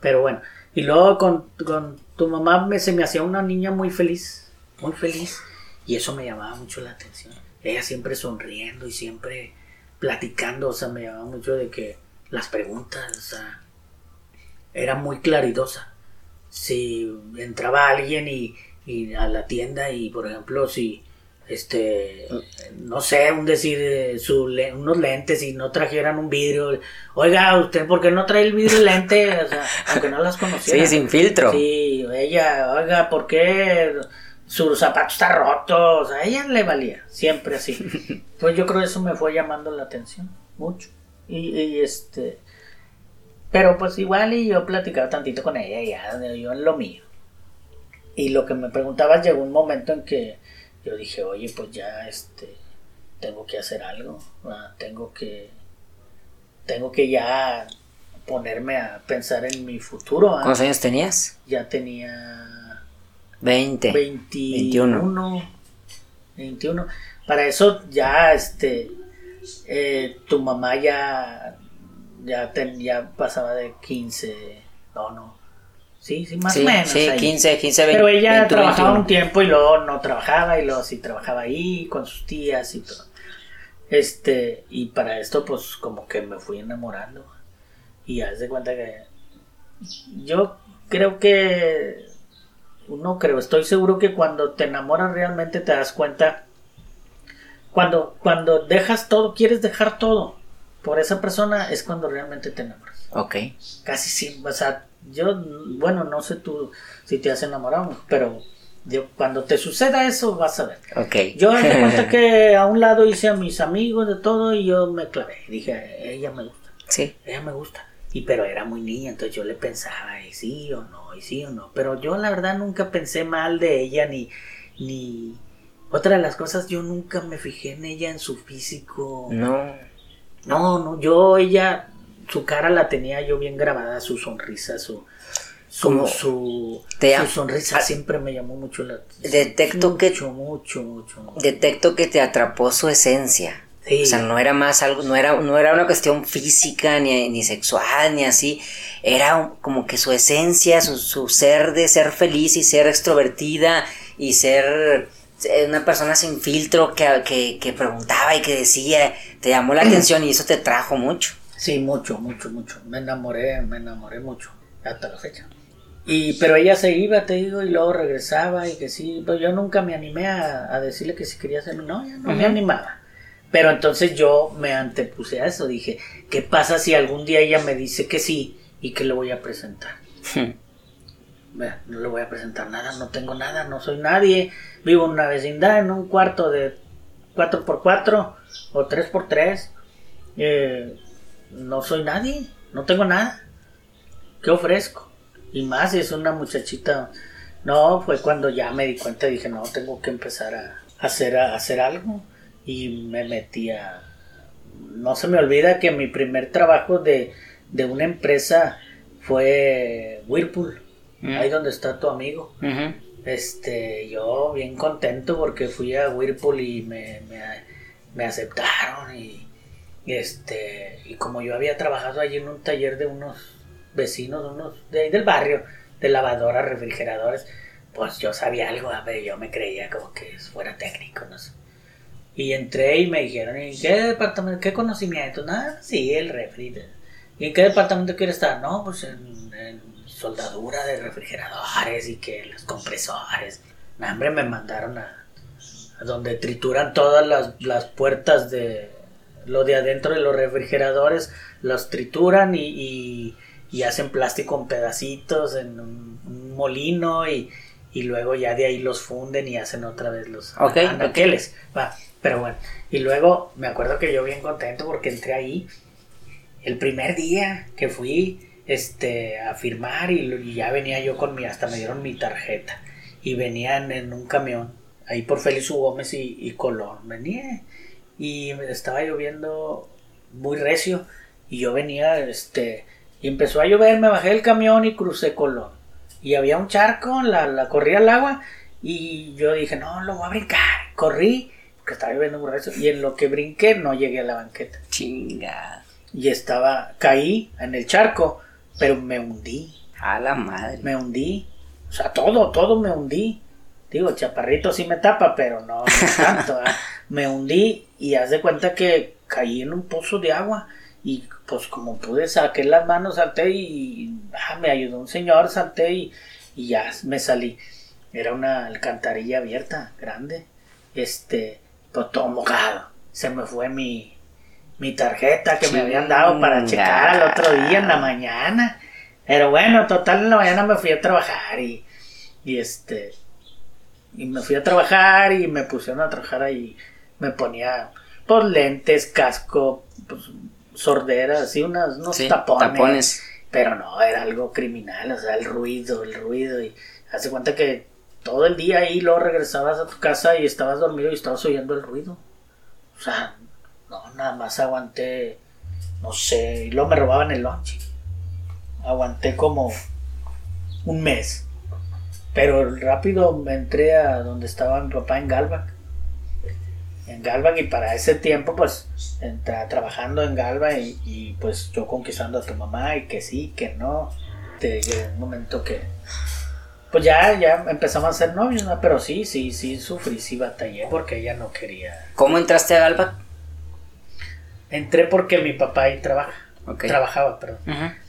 Pero bueno, y luego con, con tu mamá me, se me hacía una niña muy feliz, muy feliz, y eso me llamaba mucho la atención. Ella siempre sonriendo y siempre platicando, o sea, me llamaba mucho de que las preguntas, o sea, era muy claridosa. Si entraba alguien y, y a la tienda y, por ejemplo, si este, no sé, un decir, eh, su le- unos lentes y no trajeran un vidrio. Oiga, ¿usted por qué no trae el vidrio y lente? O sea, aunque no las conociera. Sí, sin filtro. Sí, ella, oiga, ¿por qué su zapato está roto? O sea, a ella le valía, siempre así. Pues yo creo que eso me fue llamando la atención, mucho. Y, y, este, pero pues igual y yo platicaba tantito con ella y ya, yo en lo mío. Y lo que me preguntabas llegó un momento en que yo dije, oye, pues ya este tengo que hacer algo, ¿verdad? tengo que tengo que ya ponerme a pensar en mi futuro. ¿verdad? ¿Cuántos años tenías? Ya tenía 20. 21 21 Para eso ya este eh, tu mamá ya ya ten- ya pasaba de 15, no, no. Sí, sí, más Sí, o menos. sí, ahí. 15, 15, 20. Pero ella 21, trabajaba 21. un tiempo y luego no trabajaba y luego sí trabajaba ahí con sus tías y todo. Este, y para esto pues como que me fui enamorando. Y haz de cuenta que yo creo que no creo, estoy seguro que cuando te enamoras realmente te das cuenta cuando cuando dejas todo, quieres dejar todo por esa persona es cuando realmente te enamoras Ok. casi sí, o sea, yo, bueno, no sé tú si te has enamorado, pero yo, cuando te suceda eso vas a ver. Yo me cuenta que a un lado hice a mis amigos de todo y yo me clavé, dije, ella me gusta, Sí. ella me gusta. Y pero era muy niña, entonces yo le pensaba, y sí o no, y sí o no. Pero yo la verdad nunca pensé mal de ella, ni, ni... Otra de las cosas, yo nunca me fijé en ella, en su físico. No. No, no, yo ella, su cara la tenía yo bien grabada, su sonrisa, su, su, Como- su, Te su am- sonrisa siempre me llamó mucho la atención. Detecto que- mucho, mucho. Detecto que te atrapó su esencia. Sí. O sea, no era más algo, no era, no era una cuestión física, ni, ni sexual, ni así. Era un- como que su esencia, su, su ser de ser feliz y ser extrovertida y ser eh, una persona sin filtro que, que, que preguntaba y que decía, te llamó la atención y eso te trajo mucho. Sí, mucho, mucho, mucho. Me enamoré, me enamoré mucho, hasta la fecha. Y, pero ella se iba, te digo, y luego regresaba y que sí, pues yo nunca me animé a, a decirle que si quería hacer, no, ya no me animaba. Pero entonces yo me antepuse a eso, dije, ¿qué pasa si algún día ella me dice que sí y que le voy a presentar? No le voy a presentar nada, no tengo nada, no soy nadie, vivo en una vecindad, en un cuarto de 4x4 o 3x3, eh, no soy nadie, no tengo nada, ¿qué ofrezco? Y más si es una muchachita, no, fue cuando ya me di cuenta, dije, no, tengo que empezar a hacer, a hacer algo y me metí a... No se me olvida que mi primer trabajo de, de una empresa fue Whirlpool, Mm. ahí donde está tu amigo. Este, yo bien contento porque fui a Whirlpool y me, me, me aceptaron y este, y como yo había trabajado allí en un taller de unos vecinos, unos de ahí del barrio, de lavadoras, refrigeradores, pues yo sabía algo, a ver, yo me creía como que fuera técnico, no sé. Y entré y me dijeron, ¿y qué departamento, qué conocimiento? Nada, sí, el refri. ¿Y en qué departamento quiere estar? No, pues en, soldadura de refrigeradores y que los compresores. No, hombre, me mandaron a, a donde trituran todas las, las puertas de lo de adentro de los refrigeradores, los trituran y, y, y hacen plástico en pedacitos en un, molino y, y, luego ya de ahí los funden y hacen otra vez los anaqueles. Va, pero bueno, y luego me acuerdo que yo bien contento porque entré ahí el primer día que fui este a firmar y, ya venía yo con mi hasta me dieron mi tarjeta. Y venían en un camión ahí por Félix Gómez y, y Colón venía y estaba lloviendo muy recio y yo venía este y empezó a llover me bajé del camión y crucé Colón. Y había un charco la, la corría al agua y yo dije no lo voy a brincar corrí porque estaba lloviendo muy recio y en lo que brinqué no llegué a la banqueta. Chinga. Y estaba caí en el charco pero me hundí. A la madre. Me hundí. O sea todo todo me hundí. Digo, chaparrito sí me tapa, pero no, tanto. me hundí y haz de cuenta que caí en un pozo de agua. Y pues como pude saqué las manos, salté y ah, me ayudó un señor, salté y, y ya me salí. Era una alcantarilla abierta, grande. Este, pues todo mojado. Se me fue mi, mi tarjeta que me habían dado para checar al otro día en la mañana. Pero bueno, total en la mañana me fui a trabajar y, y este, y me fui a trabajar y me pusieron a trabajar ahí. Me ponía pues lentes, casco, pues, sorderas, así unas, unos tapones, Pero no, era algo criminal, o sea, el ruido, el ruido. Y hace cuenta que todo el día ahí luego regresabas a tu casa y estabas dormido y estabas oyendo el ruido. O sea, no, nada más aguanté, no sé, y luego me robaban el lunch. Aguanté como un mes. Pero rápido me entré a donde estaba mi papá en Galvac. En Galvac y para ese tiempo pues trabajando en Galvac y, pues yo conquistando a tu mamá y que sí, que no. De, un momento que pues ya, ya empezamos a ser novios, ¿no? pero sí, sí, sí sufrí, sí batallé porque ella no quería. ¿Cómo entraste a Galvac? Entré porque mi papá ahí trabaja. Trabajaba, perdón.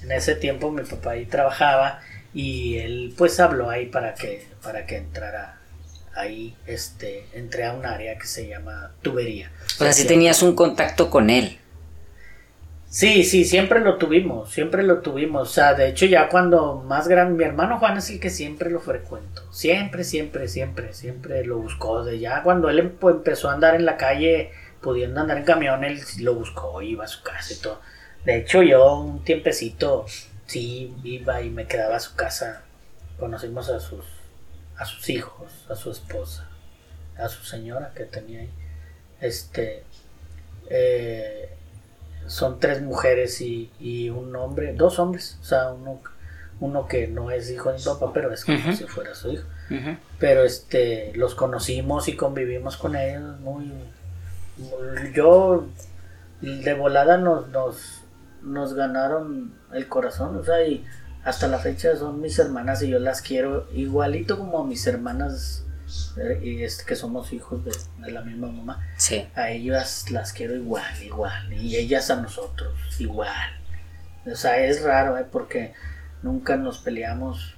En ese tiempo mi papá ahí trabajaba y él pues habló ahí para que para que entrara ahí este entré a un área que se llama tubería. O sea si tenías un contacto con él. Sí sí siempre lo tuvimos siempre lo tuvimos. O sea de hecho ya cuando más grande mi hermano Juan es el que siempre lo frecuento. Siempre siempre siempre siempre lo buscó. De ya cuando él empezó a andar en la calle pudiendo andar en camión él lo buscó iba a su casa y todo. De hecho yo un tiempecito sí iba y me quedaba a su casa. Conocimos a sus, a sus hijos, a su esposa, a su señora que tenía ahí. Este, eh, son tres mujeres y, un hombre, dos hombres, o sea, uno, uno que no es hijo de mi papá, pero es como si fuera su hijo. Pero este, los conocimos y convivimos con ellos muy, yo de volada nos, nos nos ganaron el corazón, o sea, y hasta la fecha son mis hermanas y yo las quiero igualito como a mis hermanas eh, y es que somos hijos de, la misma mamá. Sí. A ellas las quiero igual, igual, y ellas a nosotros igual. O sea, es raro, ¿eh? porque nunca nos peleamos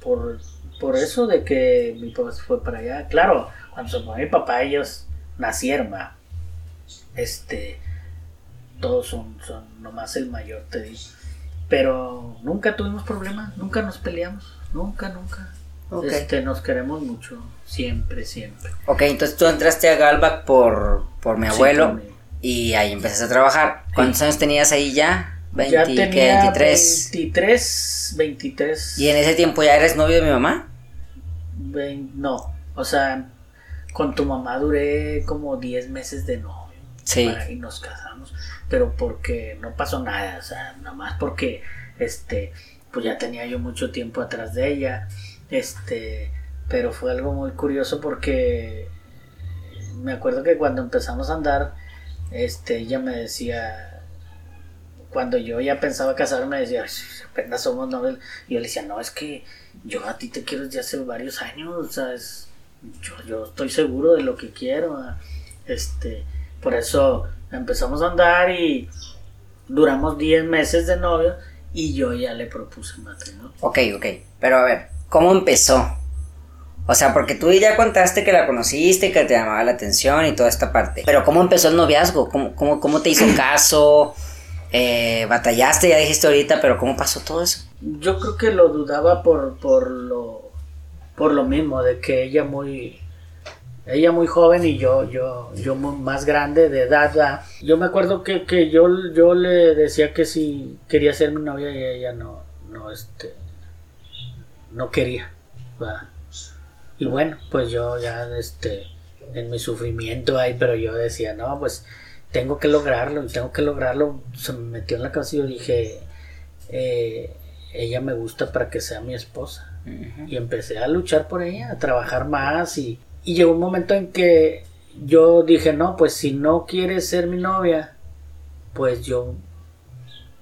por, por eso de que mi papá se fue para allá. Claro, cuando se fue mi papá, ellos nacieron, Este, todos son, son nomás el mayor, te digo. Pero nunca tuvimos problemas, nunca nos peleamos, nunca, nunca. Este, nos queremos mucho, siempre, siempre. Ok, entonces tú entraste a Galvac por, por mi abuelo y ahí empezaste a trabajar. ¿Cuántos años tenías ahí ya? 20, ya tenía 23. 23, 23. ¿Y en ese tiempo ya eres novio de mi mamá? no, o sea, con tu mamá duré como 10 meses de novio. Sí. y nos casamos pero porque no pasó nada, o sea, nada más porque, este, pues ya tenía yo mucho tiempo atrás de ella, este, pero fue algo muy curioso porque me acuerdo que cuando empezamos a andar, este, ella me decía, cuando yo ya pensaba casarme, me decía, apenas somos novios, y yo le decía, no, es que yo a ti te quiero desde hace varios años, sea, yo, yo estoy seguro de lo que quiero, este, por eso empezamos a andar y duramos 10 meses de novio y yo ya le propuse matrimonio. Ok, ok. Pero a ver, ¿cómo empezó? O sea, porque tú ya contaste que la conociste, que te llamaba la atención y toda esta parte. Pero ¿cómo empezó el noviazgo? ¿Cómo, cómo, cómo te hizo caso? Eh, batallaste, ya dijiste ahorita, pero ¿cómo pasó todo eso? Yo creo que lo dudaba por, por lo por lo mismo, de que ella muy ella muy joven y yo yo yo más grande de edad yo me acuerdo que, que yo yo le decía que si quería ser mi novia y ella no no este no quería y bueno pues yo ya este en mi sufrimiento ahí pero yo decía no pues tengo que lograrlo y tengo que lograrlo se me metió en la cabeza y yo dije eh, ella me gusta para que sea mi esposa y empecé a luchar por ella a trabajar más y y llegó un momento en que yo dije, no, pues si no quieres ser mi novia, pues yo,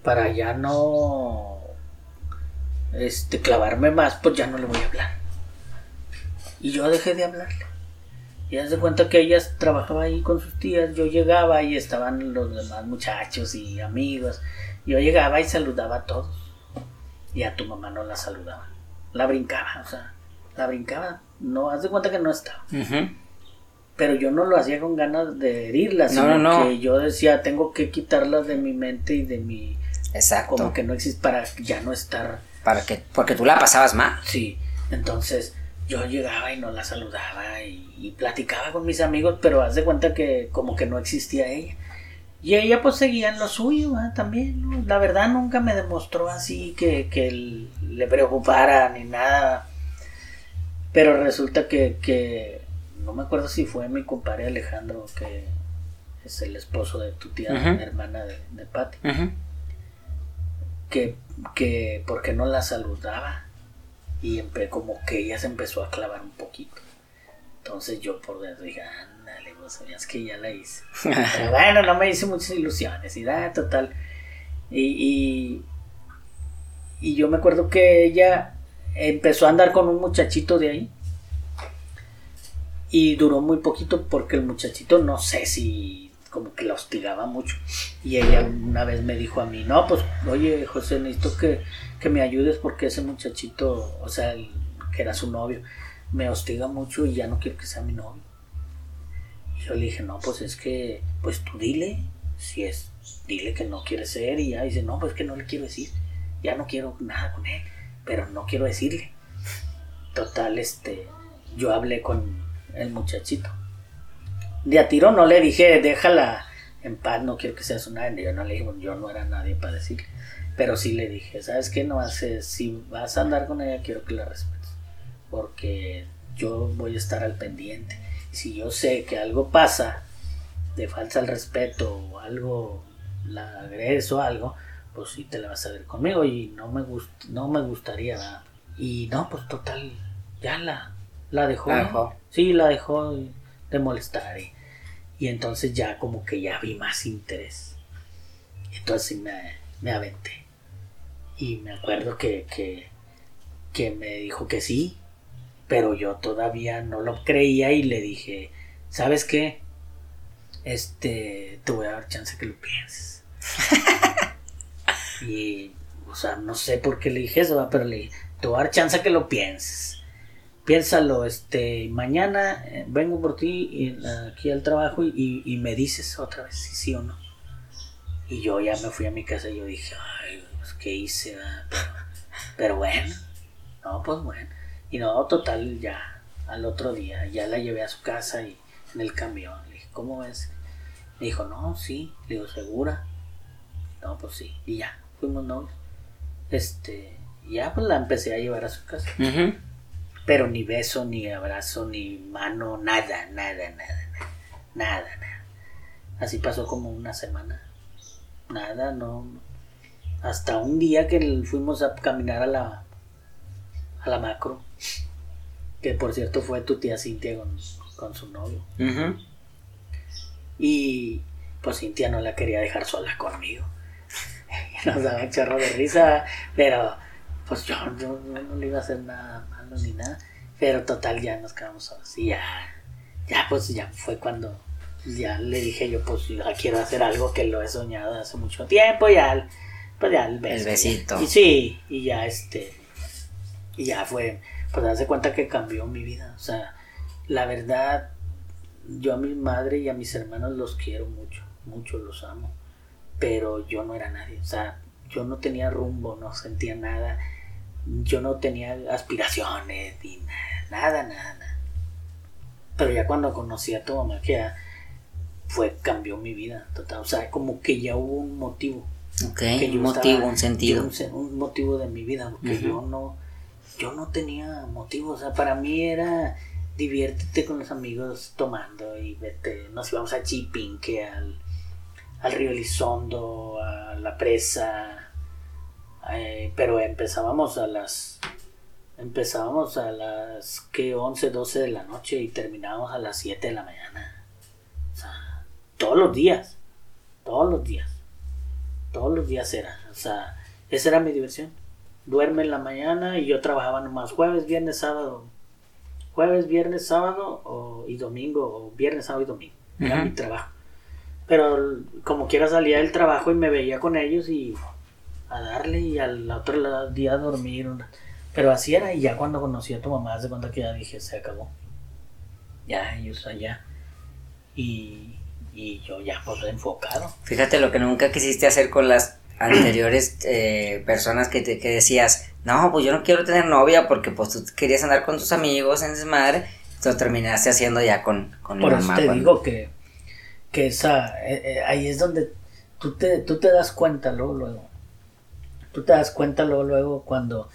para ya no este, clavarme más, pues ya no le voy a hablar. Y yo dejé de hablarle. Y hace cuenta que ella trabajaba ahí con sus tías, yo llegaba y estaban los demás muchachos y amigos. Yo llegaba y saludaba a todos. Y a tu mamá no la saludaba. La brincaba, o sea, la brincaba no, haz de cuenta que no estaba. Pero yo no lo hacía con ganas de herirla, sino que yo decía, tengo que quitarlas de mi mente y de mi... Exacto. Como que no existe para ya no estar... Para que, porque tú la pasabas mal. Sí, entonces yo llegaba y no la saludaba y, platicaba con mis amigos, pero haz de cuenta que como que no existía ella. Y ella pues seguía en lo suyo también, La verdad nunca me demostró así que, que le preocupara ni nada pero resulta que, no me acuerdo si fue mi compadre Alejandro, que es el esposo de tu tía, hermana de, de Patti, que, que porque no la saludaba y como que ella se empezó a clavar un poquito. Entonces yo por dentro dije, ándale, vos sabías que ya la hice. Pero bueno, no me hice muchas ilusiones y da, total. y, y yo me acuerdo que ella empezó a andar con un muchachito de ahí. Y duró muy poquito porque el muchachito no sé si como que la hostigaba mucho. Y ella una vez me dijo a mí, no, pues oye José, necesito que, que me ayudes porque ese muchachito, o sea, que era su novio, me hostiga mucho y ya no quiero que sea mi novio. Y yo le dije, no, pues es que, pues tú dile, si es, dile que no quiere ser. Y ya dice, no, pues que no le quiero decir, ya no quiero nada con él pero no quiero decirle. Total, este, yo hablé con el muchachito. De a tiro no le dije, déjala en paz, no quiero que seas una Yo no le dije, yo no era nadie para decirle. Pero sí le dije, ¿sabes qué? No haces, si vas a andar con ella, quiero que la respetes. Porque yo voy a estar al pendiente. Si yo sé que algo pasa de falta al respeto o algo, la agreso o algo, pues sí te la vas a ver conmigo y no me gust no me gustaría y no pues total ya la la dejó, sí la dejó de molestar y, entonces ya como que ya vi más interés. Entonces me, me aventé. Y me acuerdo que, que, que me dijo que sí pero yo todavía no lo creía y le dije sabes qué este te voy a dar chance que lo pienses Y, o sea, no sé por qué le dije eso, pero le dije, te voy a dar chance que lo pienses. Piénsalo, este, mañana eh, vengo por ti aquí al trabajo y, me dices otra vez si sí o no. Y yo ya me fui a mi casa y yo dije, ay, pues, ¿qué hice? Pero, bueno, no, pues bueno. Y no, total, ya, al otro día, ya la llevé a su casa y en el camión. Le dije, ¿cómo ves? Me dijo, no, sí. Le digo, ¿segura? No, pues sí. Y ya, fuimos novios. Este, ya pues la empecé a llevar a su casa. Pero ni beso, ni abrazo, ni mano, nada, nada, nada, nada, nada, Así pasó como una semana. Nada, no. Hasta un día que fuimos a caminar a la a la macro. Que por cierto fue tu tía Cintia con, su novio. Y pues Cintia no la quería dejar sola conmigo. nos daba un chorro de risa, pero pues yo, no le iba a hacer nada malo ni nada, pero total ya nos quedamos así, ya, ya pues ya fue cuando ya le dije yo pues ya quiero hacer algo que lo he soñado hace mucho tiempo, ya, pues ya el, besito. Y sí, y ya este, y ya fue, pues hace cuenta que cambió mi vida, o sea, la verdad, yo a mi madre y a mis hermanos los quiero mucho, mucho los amo pero yo no era nadie, o sea, yo no tenía rumbo, no sentía nada, yo no tenía aspiraciones, ni nada, nada, nada. Pero ya cuando conocí a tu mamá, que ya fue, cambió mi vida, total, o sea, como que ya hubo un motivo. Ok, que yo un motivo, estaba- un sentido. Un, motivo de mi vida, porque yo no, yo no tenía motivo, o sea, para mí era diviértete con los amigos tomando y vete, nos íbamos a Chipinque, al, al río Elizondo, a la presa, eh, pero empezábamos a las, empezábamos a las, que 11, 12 de la noche y terminábamos a las 7 de la mañana, o sea, todos los días, todos los días todos los días era. O sea, esa era mi diversión. Duerme en la mañana y yo trabajaba nomás jueves, viernes, sábado. Jueves, viernes, sábado o- y domingo, o viernes, sábado y domingo. Era mi trabajo. Pero como quiera salía del trabajo y me veía con ellos y a darle y al otro día a dormir. Pero así era y ya cuando conocí a tu mamá, de cuenta que ya dije, se acabó. Ya, ellos allá. Y, y yo ya pues enfocado. Fíjate lo que nunca quisiste hacer con las anteriores eh, personas que, te, que decías, no, pues yo no quiero tener novia porque pues tú querías andar con tus amigos en desmadre, lo terminaste haciendo ya con, con mi Por eso mamá. te cuando- digo que, que esa, eh, eh, ahí es donde tú te, tú te das cuenta luego, luego. Tú te das cuenta luego, luego cuando,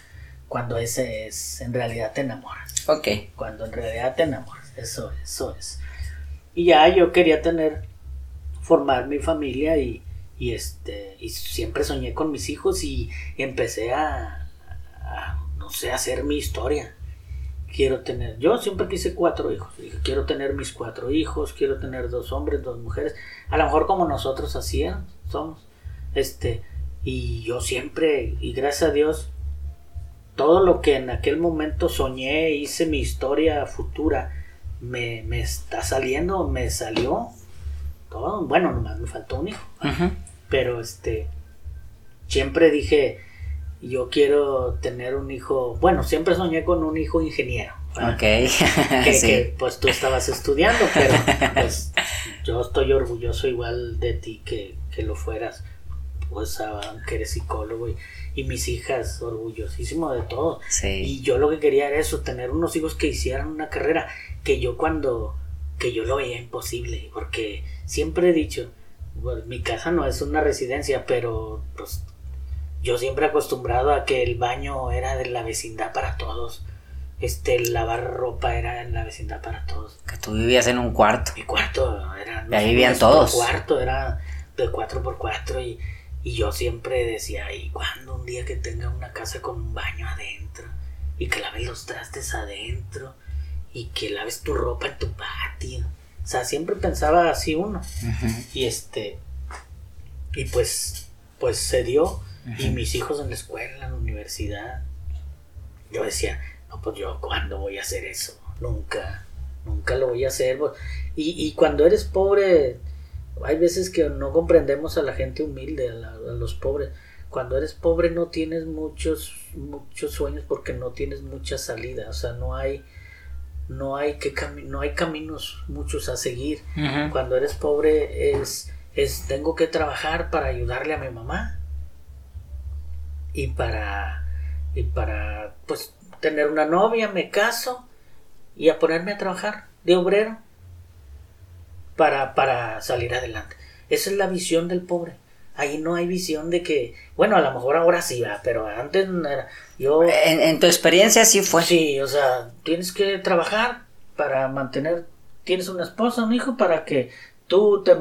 cuando ese es, en realidad te enamoras. Ok, Cuando en realidad te enamoras. Eso, eso es. Y ya yo quería tener, formar mi familia y, y este, y siempre soñé con mis hijos y empecé a, a, no sé, a hacer mi historia quiero tener, yo siempre quise cuatro hijos, dije, quiero tener mis cuatro hijos, quiero tener dos hombres, dos mujeres, a lo mejor como nosotros hacíamos, somos, este, y yo siempre, y gracias a Dios, todo lo que en aquel momento soñé, hice mi historia futura, me, me está saliendo, me salió, todo, bueno, nomás me faltó un hijo, pero este, siempre dije, yo quiero tener un hijo, bueno, siempre soñé con un hijo ingeniero. ok, que, sí. que, pues tú estabas estudiando, pero pues yo estoy orgulloso igual de ti que, que lo fueras, pues aunque eres psicólogo y, y mis hijas orgullosísimo de todo. Sí. Y yo lo que quería era eso, tener unos hijos que hicieran una carrera que yo cuando, que yo lo veía imposible, porque siempre he dicho, bueno, mi casa no es una residencia, pero pues yo siempre acostumbrado a que el baño era de la vecindad para todos. Este, lavar ropa era en la vecindad para todos. Que tú vivías en un cuarto. Mi cuarto era. Y ahí vivían todos. cuarto era de 4 por 4 y, y yo siempre decía, ¿y cuándo un día que tenga una casa con un baño adentro? Y que laves los trastes adentro y que laves tu ropa en tu patio. O sea, siempre pensaba así uno. Y este. Y pues. Pues se dio. Y mis hijos en la escuela, en la universidad. Yo decía, no, pues yo, ¿cuándo voy a hacer eso? Nunca. Nunca lo voy a hacer. Y, y cuando eres pobre, hay veces que no comprendemos a la gente humilde, a, la- a los pobres. Cuando eres pobre no tienes muchos, muchos sueños porque no tienes mucha salida. O sea, no hay, no hay que cami- no hay caminos muchos a seguir. Cuando eres pobre es, es tengo que trabajar para ayudarle a mi mamá y para y para pues tener una novia, me caso y a ponerme a trabajar de obrero para, para salir adelante. Esa es la visión del pobre. Ahí no hay visión de que, bueno, a lo mejor ahora sí va, pero antes no era. Yo En, en tu experiencia sí fue. Sí, o sea, tienes que trabajar para mantener, tienes una esposa, un hijo, para que tú te,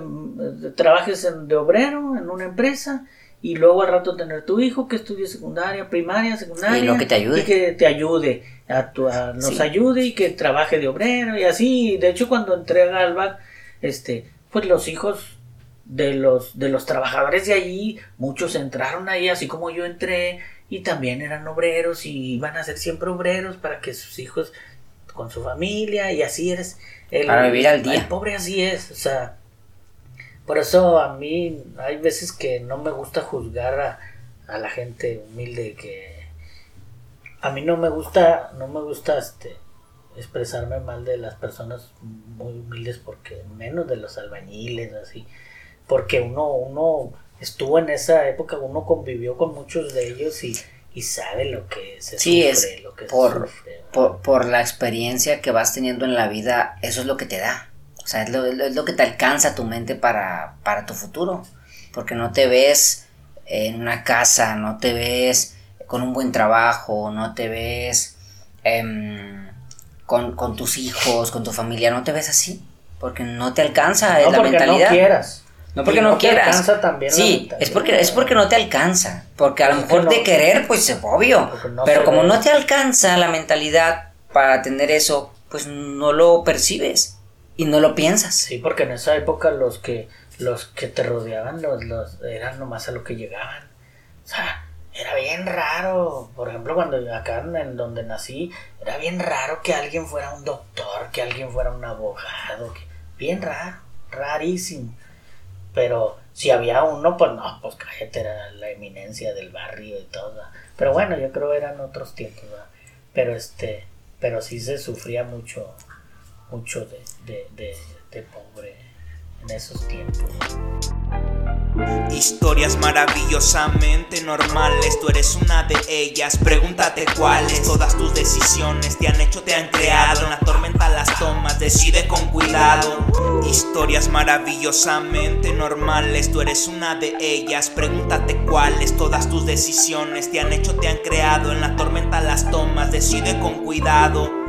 trabajes en- de obrero en una empresa y luego al rato tener tu hijo que estudie secundaria, primaria, secundaria. Y lo que te ayude. Y que te ayude, a tu, a- nos Sí. ayude y que trabaje de obrero y así. De hecho, cuando entré a Galvac, este, pues los hijos de los, de los trabajadores de allí, muchos entraron ahí, así como yo entré, y también eran obreros y iban a ser siempre obreros para que sus hijos con su familia y así eres el, Para vivir al día. el pobre así es o sea por eso a mí hay veces que no me gusta juzgar a, a la gente humilde que a mí no me gusta no me gusta este expresarme mal de las personas muy humildes porque menos de los albañiles así porque uno, uno estuvo en esa época, uno convivió con muchos de ellos y, y sabe lo que se Sí, sufre, es lo que por, se sufre. por, por la experiencia que vas teniendo en la vida, eso es lo que te da. O sea, es lo, es lo que te alcanza tu mente para, para tu futuro. Porque no te ves en una casa, no te ves con un buen trabajo, no te ves em, con, con tus hijos, con tu familia, no te ves así. Porque no te alcanza, es no la porque mentalidad. no quieras. No porque no, te quieras. alcanza también sí, es porque, es porque no te alcanza. Porque a lo mejor no- de querer, pues es obvio. No pero como ve. no te alcanza la mentalidad para tener eso, pues no lo percibes y no lo piensas. Sí, porque en esa época los que los que te rodeaban los, los eran nomás a lo que llegaban. O sea, era bien raro. Por ejemplo, cuando acá en, donde nací, era bien raro que alguien fuera un doctor, que alguien fuera un abogado. bien raro, rarísimo. Pero si había uno, pues no, pues cállate, era la eminencia del barrio y todo. Pero bueno, yo creo eran otros tiempos. Pero este, pero sí se sufría mucho, mucho de, de, de, pobre en esos tiempos. Historias maravillosamente normales, tú eres una de ellas. Pregúntate cuáles, todas tus decisiones te han hecho, te han creado. En la tormenta las tomas, decide con cuidado. Historias maravillosamente normales, tú eres una de ellas. Pregúntate cuáles, todas tus decisiones te han hecho, te han creado. En la tormenta las tomas, decide con cuidado.